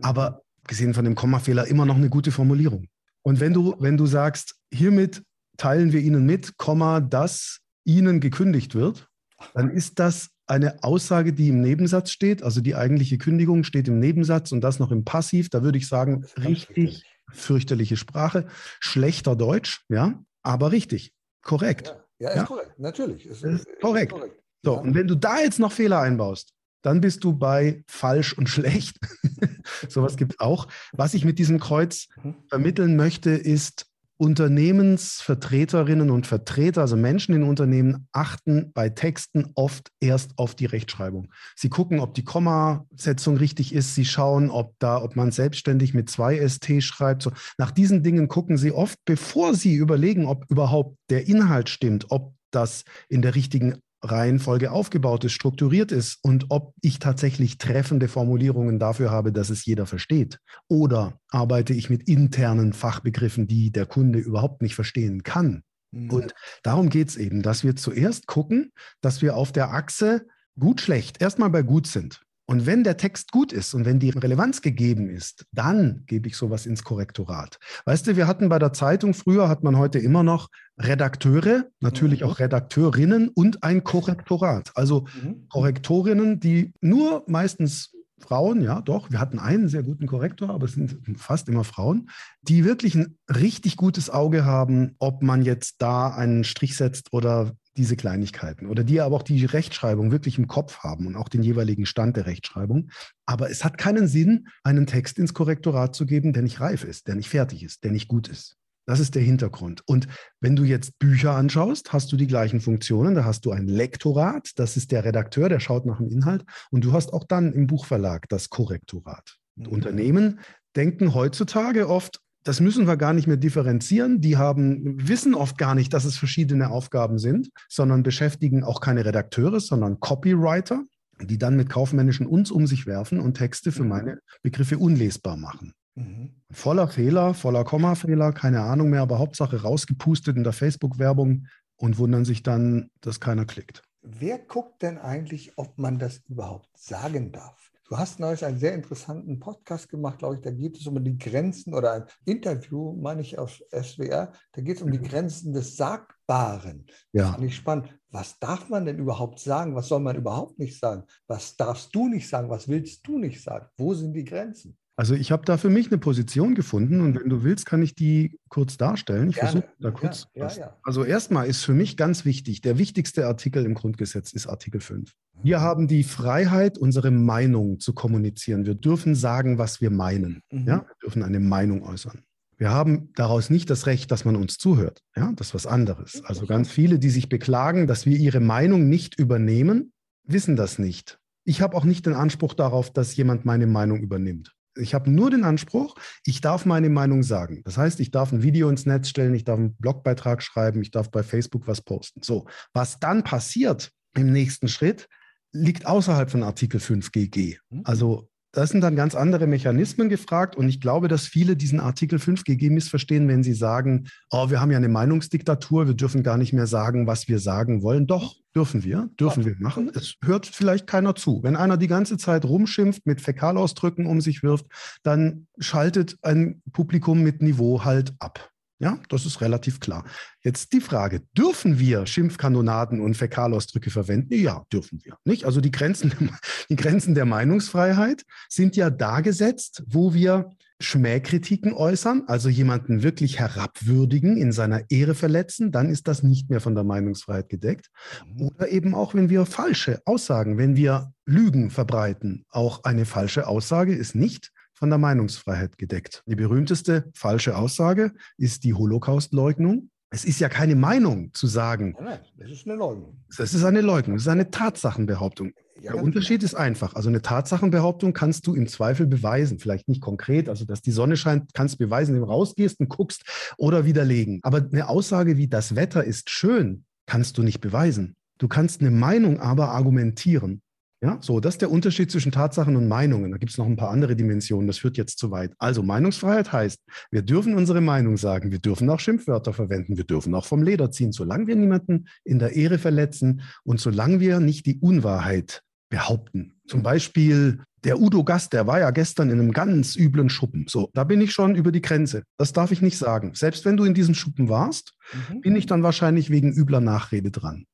Aber gesehen von dem Kommafehler immer noch eine gute Formulierung. Und wenn du, wenn du sagst, hiermit teilen wir Ihnen mit, Komma, dass Ihnen gekündigt wird, dann ist das eine Aussage, die im Nebensatz steht. Also die eigentliche Kündigung steht im Nebensatz und das noch im Passiv. Da würde ich sagen, richtig fürchterliche Sprache, schlechter Deutsch, ja, aber richtig, korrekt. Ja, ja ist ja? korrekt, natürlich. Ist, ist korrekt. Korrekt. So, und wenn du da jetzt noch Fehler einbaust, dann bist du bei falsch und schlecht. Sowas gibt es auch. Was ich mit diesem Kreuz mhm. vermitteln möchte, ist, Unternehmensvertreterinnen und Vertreter, also Menschen in Unternehmen, achten bei Texten oft erst auf die Rechtschreibung. Sie gucken, ob die Kommasetzung richtig ist. Sie schauen, ob da, ob man selbstständig mit zwei ST schreibt. So, nach diesen Dingen gucken sie oft, bevor sie überlegen, ob überhaupt der Inhalt stimmt, ob das in der richtigen Reihenfolge aufgebaut ist, strukturiert ist und ob ich tatsächlich treffende Formulierungen dafür habe, dass es jeder versteht. Oder arbeite ich mit internen Fachbegriffen, die der Kunde überhaupt nicht verstehen kann. Mhm. Und darum geht es eben, dass wir zuerst gucken, dass wir auf der Achse gut, schlecht erstmal bei gut sind. Und wenn der Text gut ist und wenn die Relevanz gegeben ist, dann gebe ich sowas ins Korrektorat. Weißt du, wir hatten bei der Zeitung früher, hat man heute immer noch Redakteure, natürlich mhm. auch Redakteurinnen und ein Korrektorat. Also mhm. Korrektorinnen, die nur meistens Frauen, ja, doch, wir hatten einen sehr guten Korrektor, aber es sind fast immer Frauen, die wirklich ein richtig gutes Auge haben, ob man jetzt da einen Strich setzt oder diese Kleinigkeiten oder die aber auch die Rechtschreibung wirklich im Kopf haben und auch den jeweiligen Stand der Rechtschreibung. Aber es hat keinen Sinn, einen Text ins Korrektorat zu geben, der nicht reif ist, der nicht fertig ist, der nicht gut ist. Das ist der Hintergrund. Und wenn du jetzt Bücher anschaust, hast du die gleichen Funktionen. Da hast du ein Lektorat, das ist der Redakteur, der schaut nach dem Inhalt. Und du hast auch dann im Buchverlag das Korrektorat. Mhm. Unternehmen denken heutzutage oft, das müssen wir gar nicht mehr differenzieren. Die haben, wissen oft gar nicht, dass es verschiedene Aufgaben sind, sondern beschäftigen auch keine Redakteure, sondern Copywriter, die dann mit kaufmännischen Uns um sich werfen und Texte für mhm. meine Begriffe unlesbar machen. Mhm. Voller Fehler, voller Kommafehler, keine Ahnung mehr, aber Hauptsache rausgepustet in der Facebook-Werbung und wundern sich dann, dass keiner klickt. Wer guckt denn eigentlich, ob man das überhaupt sagen darf? Du hast neulich einen sehr interessanten Podcast gemacht, glaube ich. Da geht es um die Grenzen oder ein Interview, meine ich, auf SWR. Da geht es um die mhm. Grenzen des Sagbaren. Ja. Fand ich spannend. Was darf man denn überhaupt sagen? Was soll man überhaupt nicht sagen? Was darfst du nicht sagen? Was willst du nicht sagen? Wo sind die Grenzen? Also ich habe da für mich eine Position gefunden und wenn du willst, kann ich die kurz darstellen. Ich versuche da kurz. Ja, ja, ja. Also erstmal ist für mich ganz wichtig, der wichtigste Artikel im Grundgesetz ist Artikel 5. Wir haben die Freiheit, unsere Meinung zu kommunizieren. Wir dürfen sagen, was wir meinen. Mhm. Ja? Wir dürfen eine Meinung äußern. Wir haben daraus nicht das Recht, dass man uns zuhört. Ja, das ist was anderes. Also ganz viele, die sich beklagen, dass wir ihre Meinung nicht übernehmen, wissen das nicht. Ich habe auch nicht den Anspruch darauf, dass jemand meine Meinung übernimmt. Ich habe nur den Anspruch, ich darf meine Meinung sagen. Das heißt, ich darf ein Video ins Netz stellen, ich darf einen Blogbeitrag schreiben, ich darf bei Facebook was posten. So, was dann passiert im nächsten Schritt, liegt außerhalb von Artikel 5 GG. Mhm. Also das sind dann ganz andere Mechanismen gefragt und ich glaube, dass viele diesen Artikel 5 GG missverstehen, wenn sie sagen, oh, wir haben ja eine Meinungsdiktatur, wir dürfen gar nicht mehr sagen, was wir sagen wollen. Doch, dürfen wir, dürfen wir machen. Es hört vielleicht keiner zu. Wenn einer die ganze Zeit rumschimpft, mit Fäkalausdrücken um sich wirft, dann schaltet ein Publikum mit Niveau halt ab. Ja, das ist relativ klar. Jetzt die Frage, dürfen wir Schimpfkanonaden und Fäkalausdrücke verwenden? Ja, dürfen wir. Nicht? Also die Grenzen, die Grenzen der Meinungsfreiheit sind ja da gesetzt, wo wir Schmähkritiken äußern, also jemanden wirklich herabwürdigen, in seiner Ehre verletzen, dann ist das nicht mehr von der Meinungsfreiheit gedeckt. Mhm. Oder eben auch, wenn wir falsche Aussagen, wenn wir Lügen verbreiten. Auch eine falsche Aussage ist nicht von der Meinungsfreiheit gedeckt. Die berühmteste falsche Aussage ist die Holocaustleugnung. Es ist ja keine Meinung zu sagen. Nein, das ist eine Leugnung. Das ist eine Leugnung, das ist eine Tatsachenbehauptung. Ja, der Unterschied genau. ist einfach. Also eine Tatsachenbehauptung kannst du im Zweifel beweisen. Vielleicht nicht konkret, also dass die Sonne scheint, kannst du beweisen, indem du rausgehst und guckst oder widerlegen. Aber eine Aussage wie das Wetter ist schön, kannst du nicht beweisen. Du kannst eine Meinung aber argumentieren. Ja, so, das ist der Unterschied zwischen Tatsachen und Meinungen. Da gibt es noch ein paar andere Dimensionen, das führt jetzt zu weit. Also Meinungsfreiheit heißt, wir dürfen unsere Meinung sagen, wir dürfen auch Schimpfwörter verwenden, wir dürfen auch vom Leder ziehen, solange wir niemanden in der Ehre verletzen und solange wir nicht die Unwahrheit behaupten. Zum Beispiel der Udo Gast, der war ja gestern in einem ganz üblen Schuppen. So, da bin ich schon über die Grenze. Das darf ich nicht sagen. Selbst wenn du in diesem Schuppen warst, mhm. bin ich dann wahrscheinlich wegen übler Nachrede dran.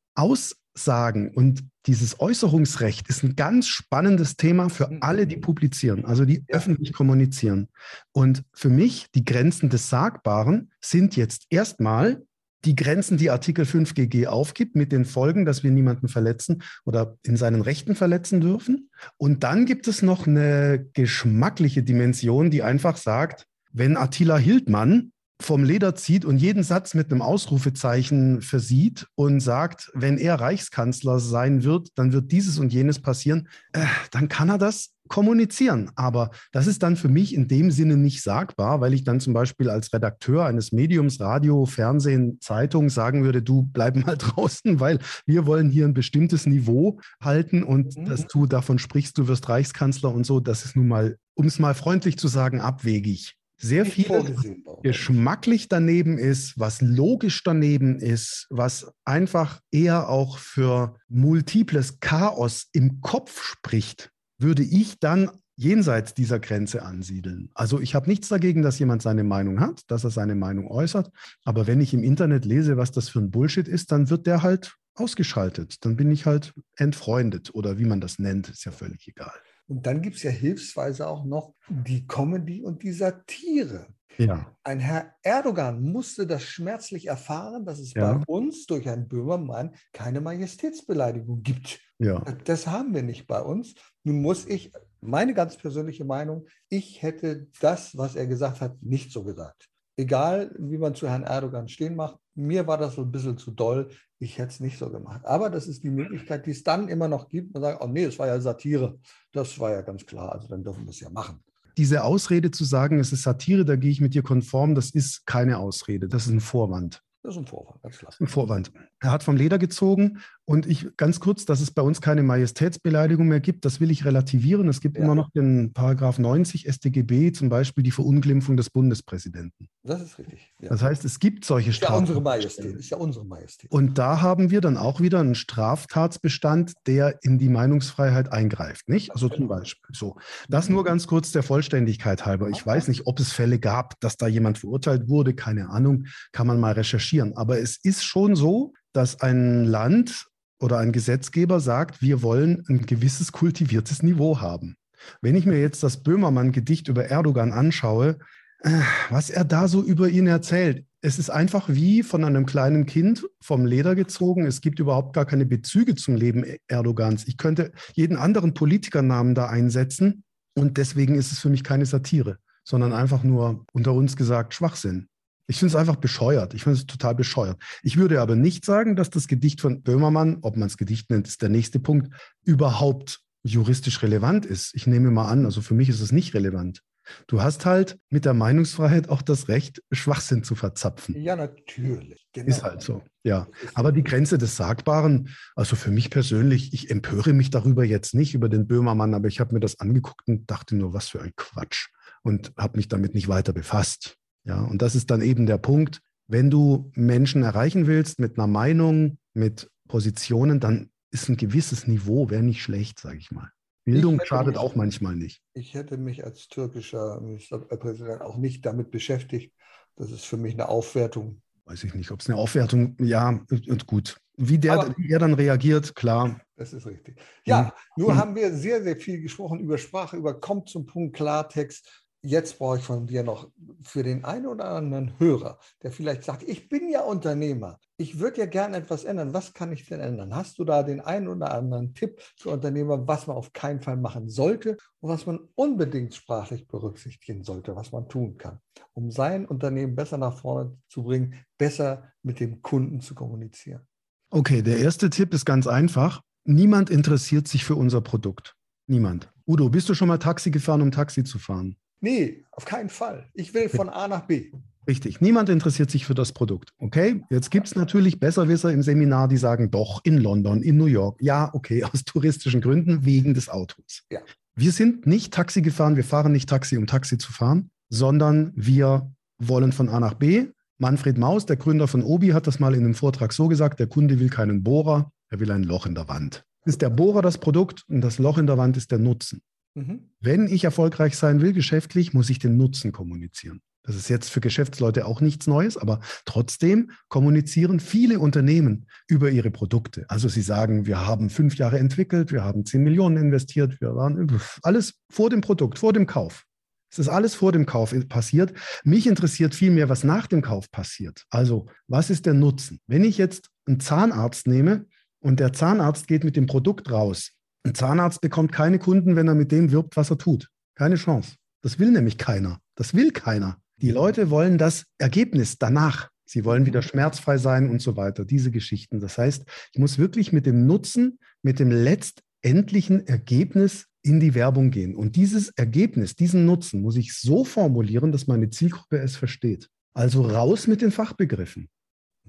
Aussagen und dieses Äußerungsrecht ist ein ganz spannendes Thema für mhm. alle, die publizieren, also die ja. öffentlich kommunizieren. Und für mich, die Grenzen des Sagbaren sind jetzt erstmal die Grenzen, die Artikel 5 GG aufgibt, mit den Folgen, dass wir niemanden verletzen oder in seinen Rechten verletzen dürfen. Und dann gibt es noch eine geschmackliche Dimension, die einfach sagt, wenn Attila Hildmann vom Leder zieht und jeden Satz mit einem Ausrufezeichen versieht und sagt, wenn er Reichskanzler sein wird, dann wird dieses und jenes passieren, äh, dann kann er das kommunizieren. Aber das ist dann für mich in dem Sinne nicht sagbar, weil ich dann zum Beispiel als Redakteur eines Mediums, Radio, Fernsehen, Zeitung sagen würde, du bleib mal draußen, weil wir wollen hier ein bestimmtes Niveau halten und mhm. dass du davon sprichst, du wirst Reichskanzler und so, das ist nun mal, um es mal freundlich zu sagen, abwegig sehr viel geschmacklich daneben ist, was logisch daneben ist, was einfach eher auch für multiples Chaos im Kopf spricht, würde ich dann jenseits dieser Grenze ansiedeln. Also ich habe nichts dagegen, dass jemand seine Meinung hat, dass er seine Meinung äußert, aber wenn ich im Internet lese, was das für ein Bullshit ist, dann wird der halt ausgeschaltet. Dann bin ich halt entfreundet oder wie man das nennt, ist ja völlig egal. Und dann gibt es ja hilfsweise auch noch die Comedy und die Satire. Ja. Ein Herr Erdogan musste das schmerzlich erfahren, dass es ja. bei uns durch Herrn Böhmermann keine Majestätsbeleidigung gibt. Ja. Das haben wir nicht bei uns. Nun muss ich, meine ganz persönliche Meinung, ich hätte das, was er gesagt hat, nicht so gesagt. Egal, wie man zu Herrn Erdogan stehen macht, mir war das so ein bisschen zu doll. Ich hätte es nicht so gemacht. Aber das ist die Möglichkeit, die es dann immer noch gibt. Man sagt, oh nee, es war ja Satire. Das war ja ganz klar. Also dann dürfen wir es ja machen. diese Ausrede zu sagen, es ist Satire, da gehe ich mit dir konform, das ist keine Ausrede, das ist ein Vorwand. Das ist ein Vorwand, ganz klar. Ein Vorwand. Er hat vom Leder gezogen und ich ganz kurz, dass es bei uns keine Majestätsbeleidigung mehr gibt, das will ich relativieren. Es gibt ja. immer noch den Paragraph 90 StGB, zum Beispiel die Verunglimpfung des Bundespräsidenten. Das ist richtig. Ja. Das heißt, es gibt solche Strafen. Ja unsere Majestät. Ist ja unsere Majestät. Und da haben wir dann auch wieder einen Straftatsbestand, der in die Meinungsfreiheit eingreift, nicht? Also zum Beispiel so. Das nur ganz kurz der Vollständigkeit halber. Ich weiß nicht, ob es Fälle gab, dass da jemand verurteilt wurde, keine Ahnung, kann man mal recherchieren. Aber es ist schon so, dass ein Land oder ein Gesetzgeber sagt, wir wollen ein gewisses kultiviertes Niveau haben. Wenn ich mir jetzt das Böhmermann-Gedicht über Erdogan anschaue, äh, was er da so über ihn erzählt, es ist einfach wie von einem kleinen Kind vom Leder gezogen. Es gibt überhaupt gar keine Bezüge zum Leben Erdogans. Ich könnte jeden anderen Politikernamen da einsetzen und deswegen ist es für mich keine Satire, sondern einfach nur unter uns gesagt Schwachsinn. Ich finde es einfach bescheuert. Ich finde es total bescheuert. Ich würde aber nicht sagen, dass das Gedicht von Böhmermann, ob man es Gedicht nennt, ist der nächste Punkt, überhaupt juristisch relevant ist. Ich nehme mal an, also für mich ist es nicht relevant. Du hast halt mit der Meinungsfreiheit auch das Recht, Schwachsinn zu verzapfen. Ja, natürlich. Genau. Ist halt so, ja. Aber die Grenze des Sagbaren, also für mich persönlich, ich empöre mich darüber jetzt nicht, über den Böhmermann, aber ich habe mir das angeguckt und dachte nur, was für ein Quatsch. Und habe mich damit nicht weiter befasst. Ja, und das ist dann eben der Punkt, wenn du Menschen erreichen willst mit einer Meinung, mit Positionen, dann ist ein gewisses Niveau, wäre nicht schlecht, sage ich mal. Bildung ich schadet mich, auch manchmal nicht. Ich hätte mich als türkischer Ministerpräsident auch nicht damit beschäftigt. Das ist für mich eine Aufwertung. Weiß ich nicht, ob es eine Aufwertung, ja, und gut. Wie der, Aber, wie er dann reagiert, klar. Das ist richtig. Ja, mhm. nur mhm. haben wir sehr, sehr viel gesprochen über Sprache, über kommt zum Punkt Klartext jetzt brauche ich von dir noch für den einen oder anderen Hörer, der vielleicht sagt, ich bin ja Unternehmer, ich würde ja gerne etwas ändern. Was kann ich denn ändern? Hast du da den einen oder anderen Tipp für Unternehmer, was man auf keinen Fall machen sollte und was man unbedingt sprachlich berücksichtigen sollte, was man tun kann, um sein Unternehmen besser nach vorne zu bringen, besser mit dem Kunden zu kommunizieren? Okay, der erste Tipp ist ganz einfach. Niemand interessiert sich für unser Produkt. Niemand. Udo, bist du schon mal Taxi gefahren, um Taxi zu fahren? Nee, auf keinen Fall. Ich will von A nach B. Richtig. Niemand interessiert sich für das Produkt. Okay? Jetzt gibt es natürlich Besserwisser im Seminar, die sagen, doch, in London, in New York. Ja, okay, aus touristischen Gründen, wegen des Autos. Ja. Wir sind nicht Taxi gefahren, wir fahren nicht Taxi, um Taxi zu fahren, sondern wir wollen von A nach B. Manfred Maus, der Gründer von Obi, hat das mal in einem Vortrag so gesagt, der Kunde will keinen Bohrer, er will ein Loch in der Wand. Ist der Bohrer das Produkt und das Loch in der Wand ist der Nutzen. Mhm. Wenn ich erfolgreich sein will, geschäftlich, muss ich den Nutzen kommunizieren. Das ist jetzt für Geschäftsleute auch nichts Neues, aber trotzdem kommunizieren viele Unternehmen über ihre Produkte. Also sie sagen, wir haben fünf Jahre entwickelt, wir haben zehn Millionen investiert, wir waren alles vor dem Produkt, vor dem Kauf. Es ist alles vor dem Kauf passiert. Mich interessiert vielmehr, was nach dem Kauf passiert. Also, was ist der Nutzen? Wenn ich jetzt einen Zahnarzt nehme und der Zahnarzt geht mit dem Produkt raus, ein Zahnarzt bekommt keine Kunden, wenn er mit dem wirbt, was er tut. Keine Chance. Das will nämlich keiner. Das will keiner. Die Leute wollen das Ergebnis danach. Sie wollen wieder schmerzfrei sein und so weiter. Diese Geschichten. Das heißt, ich muss wirklich mit dem Nutzen, mit dem letztendlichen Ergebnis in die Werbung gehen. Und dieses Ergebnis, diesen Nutzen muss ich so formulieren, dass meine Zielgruppe es versteht. Also raus mit den Fachbegriffen.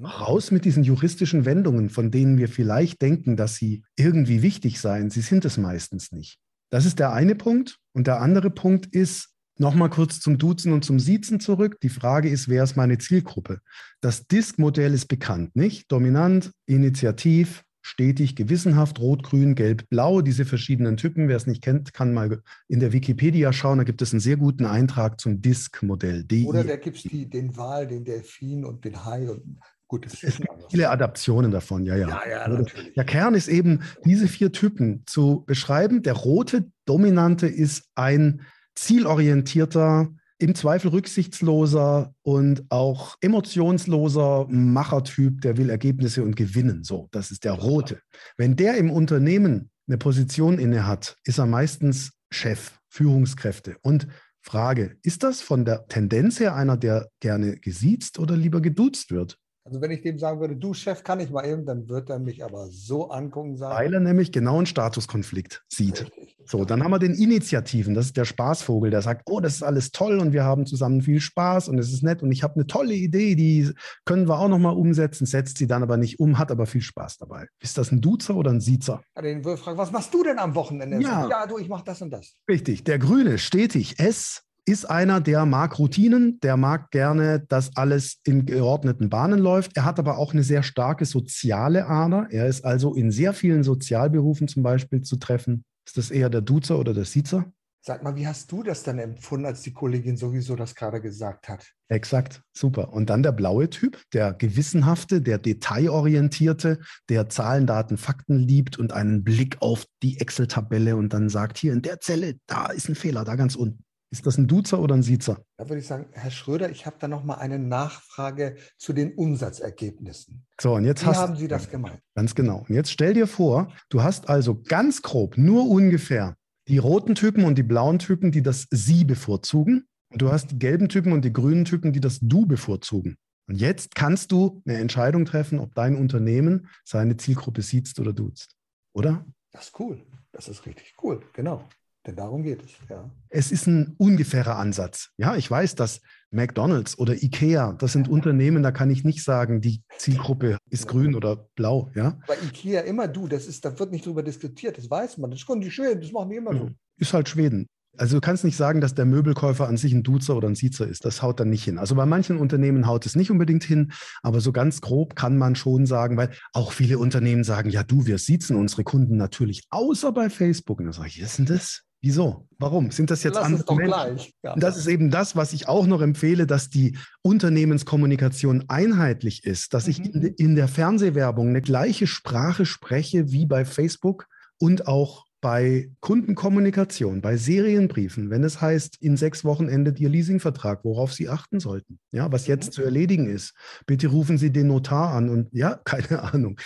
Raus mit diesen juristischen Wendungen, von denen wir vielleicht denken, dass sie irgendwie wichtig seien. Sie sind es meistens nicht. Das ist der eine Punkt. Und der andere Punkt ist, Nochmal kurz zum Duzen und zum Siezen zurück. Die Frage ist, wer ist meine Zielgruppe? Das Disk-Modell ist bekannt, nicht? Dominant, initiativ, stetig, gewissenhaft, rot, grün, gelb, blau, diese verschiedenen Typen. Wer es nicht kennt, kann mal in der Wikipedia schauen. Da gibt es einen sehr guten Eintrag zum Disk-Modell. Oder da gibt es den Wal, den Delfin und den Hai und Gut, es gibt viele Adaptionen davon, ja, ja. ja, ja also der Kern ist eben, diese vier Typen zu beschreiben. Der rote Dominante ist ein zielorientierter, im Zweifel rücksichtsloser und auch emotionsloser Machertyp, der will Ergebnisse und gewinnen. So, das ist der rote. Wenn der im Unternehmen eine Position inne hat, ist er meistens Chef, Führungskräfte. Und Frage, ist das von der Tendenz her einer, der gerne gesiezt oder lieber geduzt wird? Also wenn ich dem sagen würde, du Chef, kann ich mal eben, dann wird er mich aber so angucken sagen. Weil er nämlich genau einen Statuskonflikt sieht. So, dann haben wir den Initiativen. Das ist der Spaßvogel, der sagt, oh, das ist alles toll und wir haben zusammen viel Spaß und es ist nett und ich habe eine tolle Idee, die können wir auch noch mal umsetzen, setzt sie dann aber nicht um, hat aber viel Spaß dabei. Ist das ein Duzer oder ein Siezer? Ja, den würde fragen, was machst du denn am Wochenende? Ja, ja du, ich mache das und das. Richtig, der Grüne, stetig, S ist einer, der mag Routinen, der mag gerne, dass alles in geordneten Bahnen läuft. Er hat aber auch eine sehr starke soziale Ader. Er ist also in sehr vielen Sozialberufen zum Beispiel zu treffen. Ist das eher der Duzer oder der Siezer? Sag mal, wie hast du das dann empfunden, als die Kollegin sowieso das gerade gesagt hat? Exakt, super. Und dann der blaue Typ, der gewissenhafte, der detailorientierte, der Zahlen, Daten, Fakten liebt und einen Blick auf die Excel-Tabelle und dann sagt, hier in der Zelle, da ist ein Fehler, da ganz unten. Ist das ein Duzer oder ein Siezer? Da würde ich sagen, Herr Schröder, ich habe da noch mal eine Nachfrage zu den Umsatzergebnissen. So, und jetzt Wie hast, haben Sie das gemeint? Ganz genau. Und jetzt stell dir vor, du hast also ganz grob, nur ungefähr, die roten Typen und die blauen Typen, die das Sie bevorzugen. Und du hast die gelben Typen und die grünen Typen, die das Du bevorzugen. Und jetzt kannst du eine Entscheidung treffen, ob dein Unternehmen seine Zielgruppe sieht oder duzt. Oder? Das ist cool. Das ist richtig cool. Genau. Denn darum geht es, ja. Es ist ein ungefährer Ansatz. Ja, ich weiß, dass McDonalds oder IKEA, das sind Unternehmen, da kann ich nicht sagen, die Zielgruppe ist grün oder blau, ja. Bei IKEA immer du, das ist, da wird nicht drüber diskutiert, das weiß man. Das können die Schweden, das machen die immer so. Ist halt Schweden. Also du kannst nicht sagen, dass der Möbelkäufer an sich ein Duzer oder ein Siezer ist. Das haut dann nicht hin. Also bei manchen Unternehmen haut es nicht unbedingt hin, aber so ganz grob kann man schon sagen, weil auch viele Unternehmen sagen, ja du, wir siezen unsere Kunden natürlich, außer bei Facebook. Und dann sage ich, was ist denn das? Wieso? Warum? Sind das jetzt Lass andere Menschen? Ja. Das ist eben das, was ich auch noch empfehle, dass die Unternehmenskommunikation einheitlich ist, dass ich Mhm. in, de- in der Fernsehwerbung eine gleiche Sprache spreche wie bei Facebook und auch bei Kundenkommunikation, bei Serienbriefen, wenn es heißt, in sechs Wochen endet Ihr Leasingvertrag, worauf Sie achten sollten. Ja, was jetzt Mhm. zu erledigen ist. Bitte rufen Sie den Notar an und ja, keine Ahnung.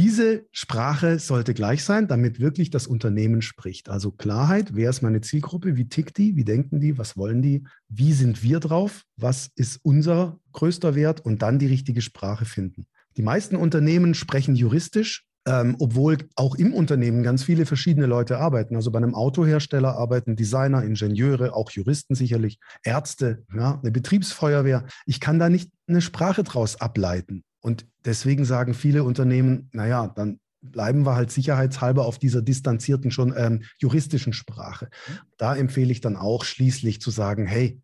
Diese Sprache sollte gleich sein, damit wirklich das Unternehmen spricht. Also Klarheit, wer ist meine Zielgruppe, wie tickt die, wie denken die, was wollen die, wie sind wir drauf, was ist unser größter Wert und dann die richtige Sprache finden. Die meisten Unternehmen sprechen juristisch, ähm, obwohl auch im Unternehmen ganz viele verschiedene Leute arbeiten. Also bei einem Autohersteller arbeiten Designer, Ingenieure, auch Juristen sicherlich, Ärzte, ja, eine Betriebsfeuerwehr. Ich kann da nicht eine Sprache draus ableiten. Und deswegen sagen viele Unternehmen, naja, dann bleiben wir halt sicherheitshalber auf dieser distanzierten, schon ähm, juristischen Sprache. Da empfehle ich dann auch schließlich zu sagen, hey,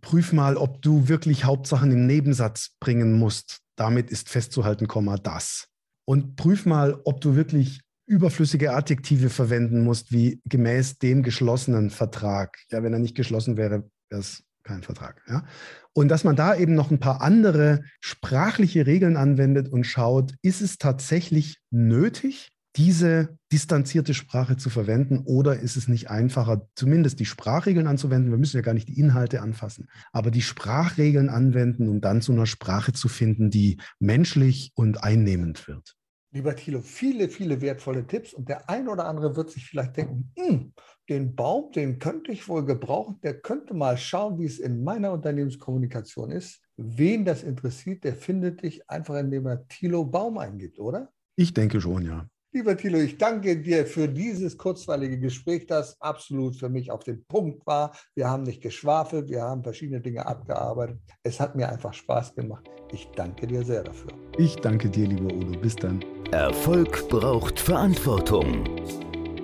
prüf mal, ob du wirklich Hauptsachen im Nebensatz bringen musst. Damit ist festzuhalten, Komma, das. Und prüf mal, ob du wirklich überflüssige Adjektive verwenden musst, wie gemäß dem geschlossenen Vertrag. Ja, wenn er nicht geschlossen wäre, wäre es kein Vertrag. Ja? Und dass man da eben noch ein paar andere sprachliche Regeln anwendet und schaut, ist es tatsächlich nötig, diese distanzierte Sprache zu verwenden oder ist es nicht einfacher, zumindest die Sprachregeln anzuwenden? Wir müssen ja gar nicht die Inhalte anfassen, aber die Sprachregeln anwenden, um dann zu einer Sprache zu finden, die menschlich und einnehmend wird. Lieber Thilo, viele, viele wertvolle Tipps und der ein oder andere wird sich vielleicht denken, "Hm, den Baum, den könnte ich wohl gebrauchen, der könnte mal schauen, wie es in meiner Unternehmenskommunikation ist. Wen das interessiert, der findet dich einfach, indem er Thilo Baum eingibt, oder? Ich denke schon, ja. Lieber Thilo, ich danke dir für dieses kurzweilige Gespräch, das absolut für mich auf den Punkt war. Wir haben nicht geschwafelt, wir haben verschiedene Dinge abgearbeitet. Es hat mir einfach Spaß gemacht. Ich danke dir sehr dafür. Ich danke dir, lieber Udo. Bis dann. Erfolg braucht Verantwortung.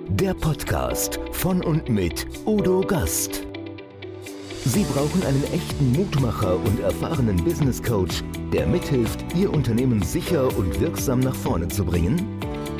Der Podcast von und mit Udo Gast. Sie brauchen einen echten Mutmacher und erfahrenen Business Coach, der mithilft, Ihr Unternehmen sicher und wirksam nach vorne zu bringen?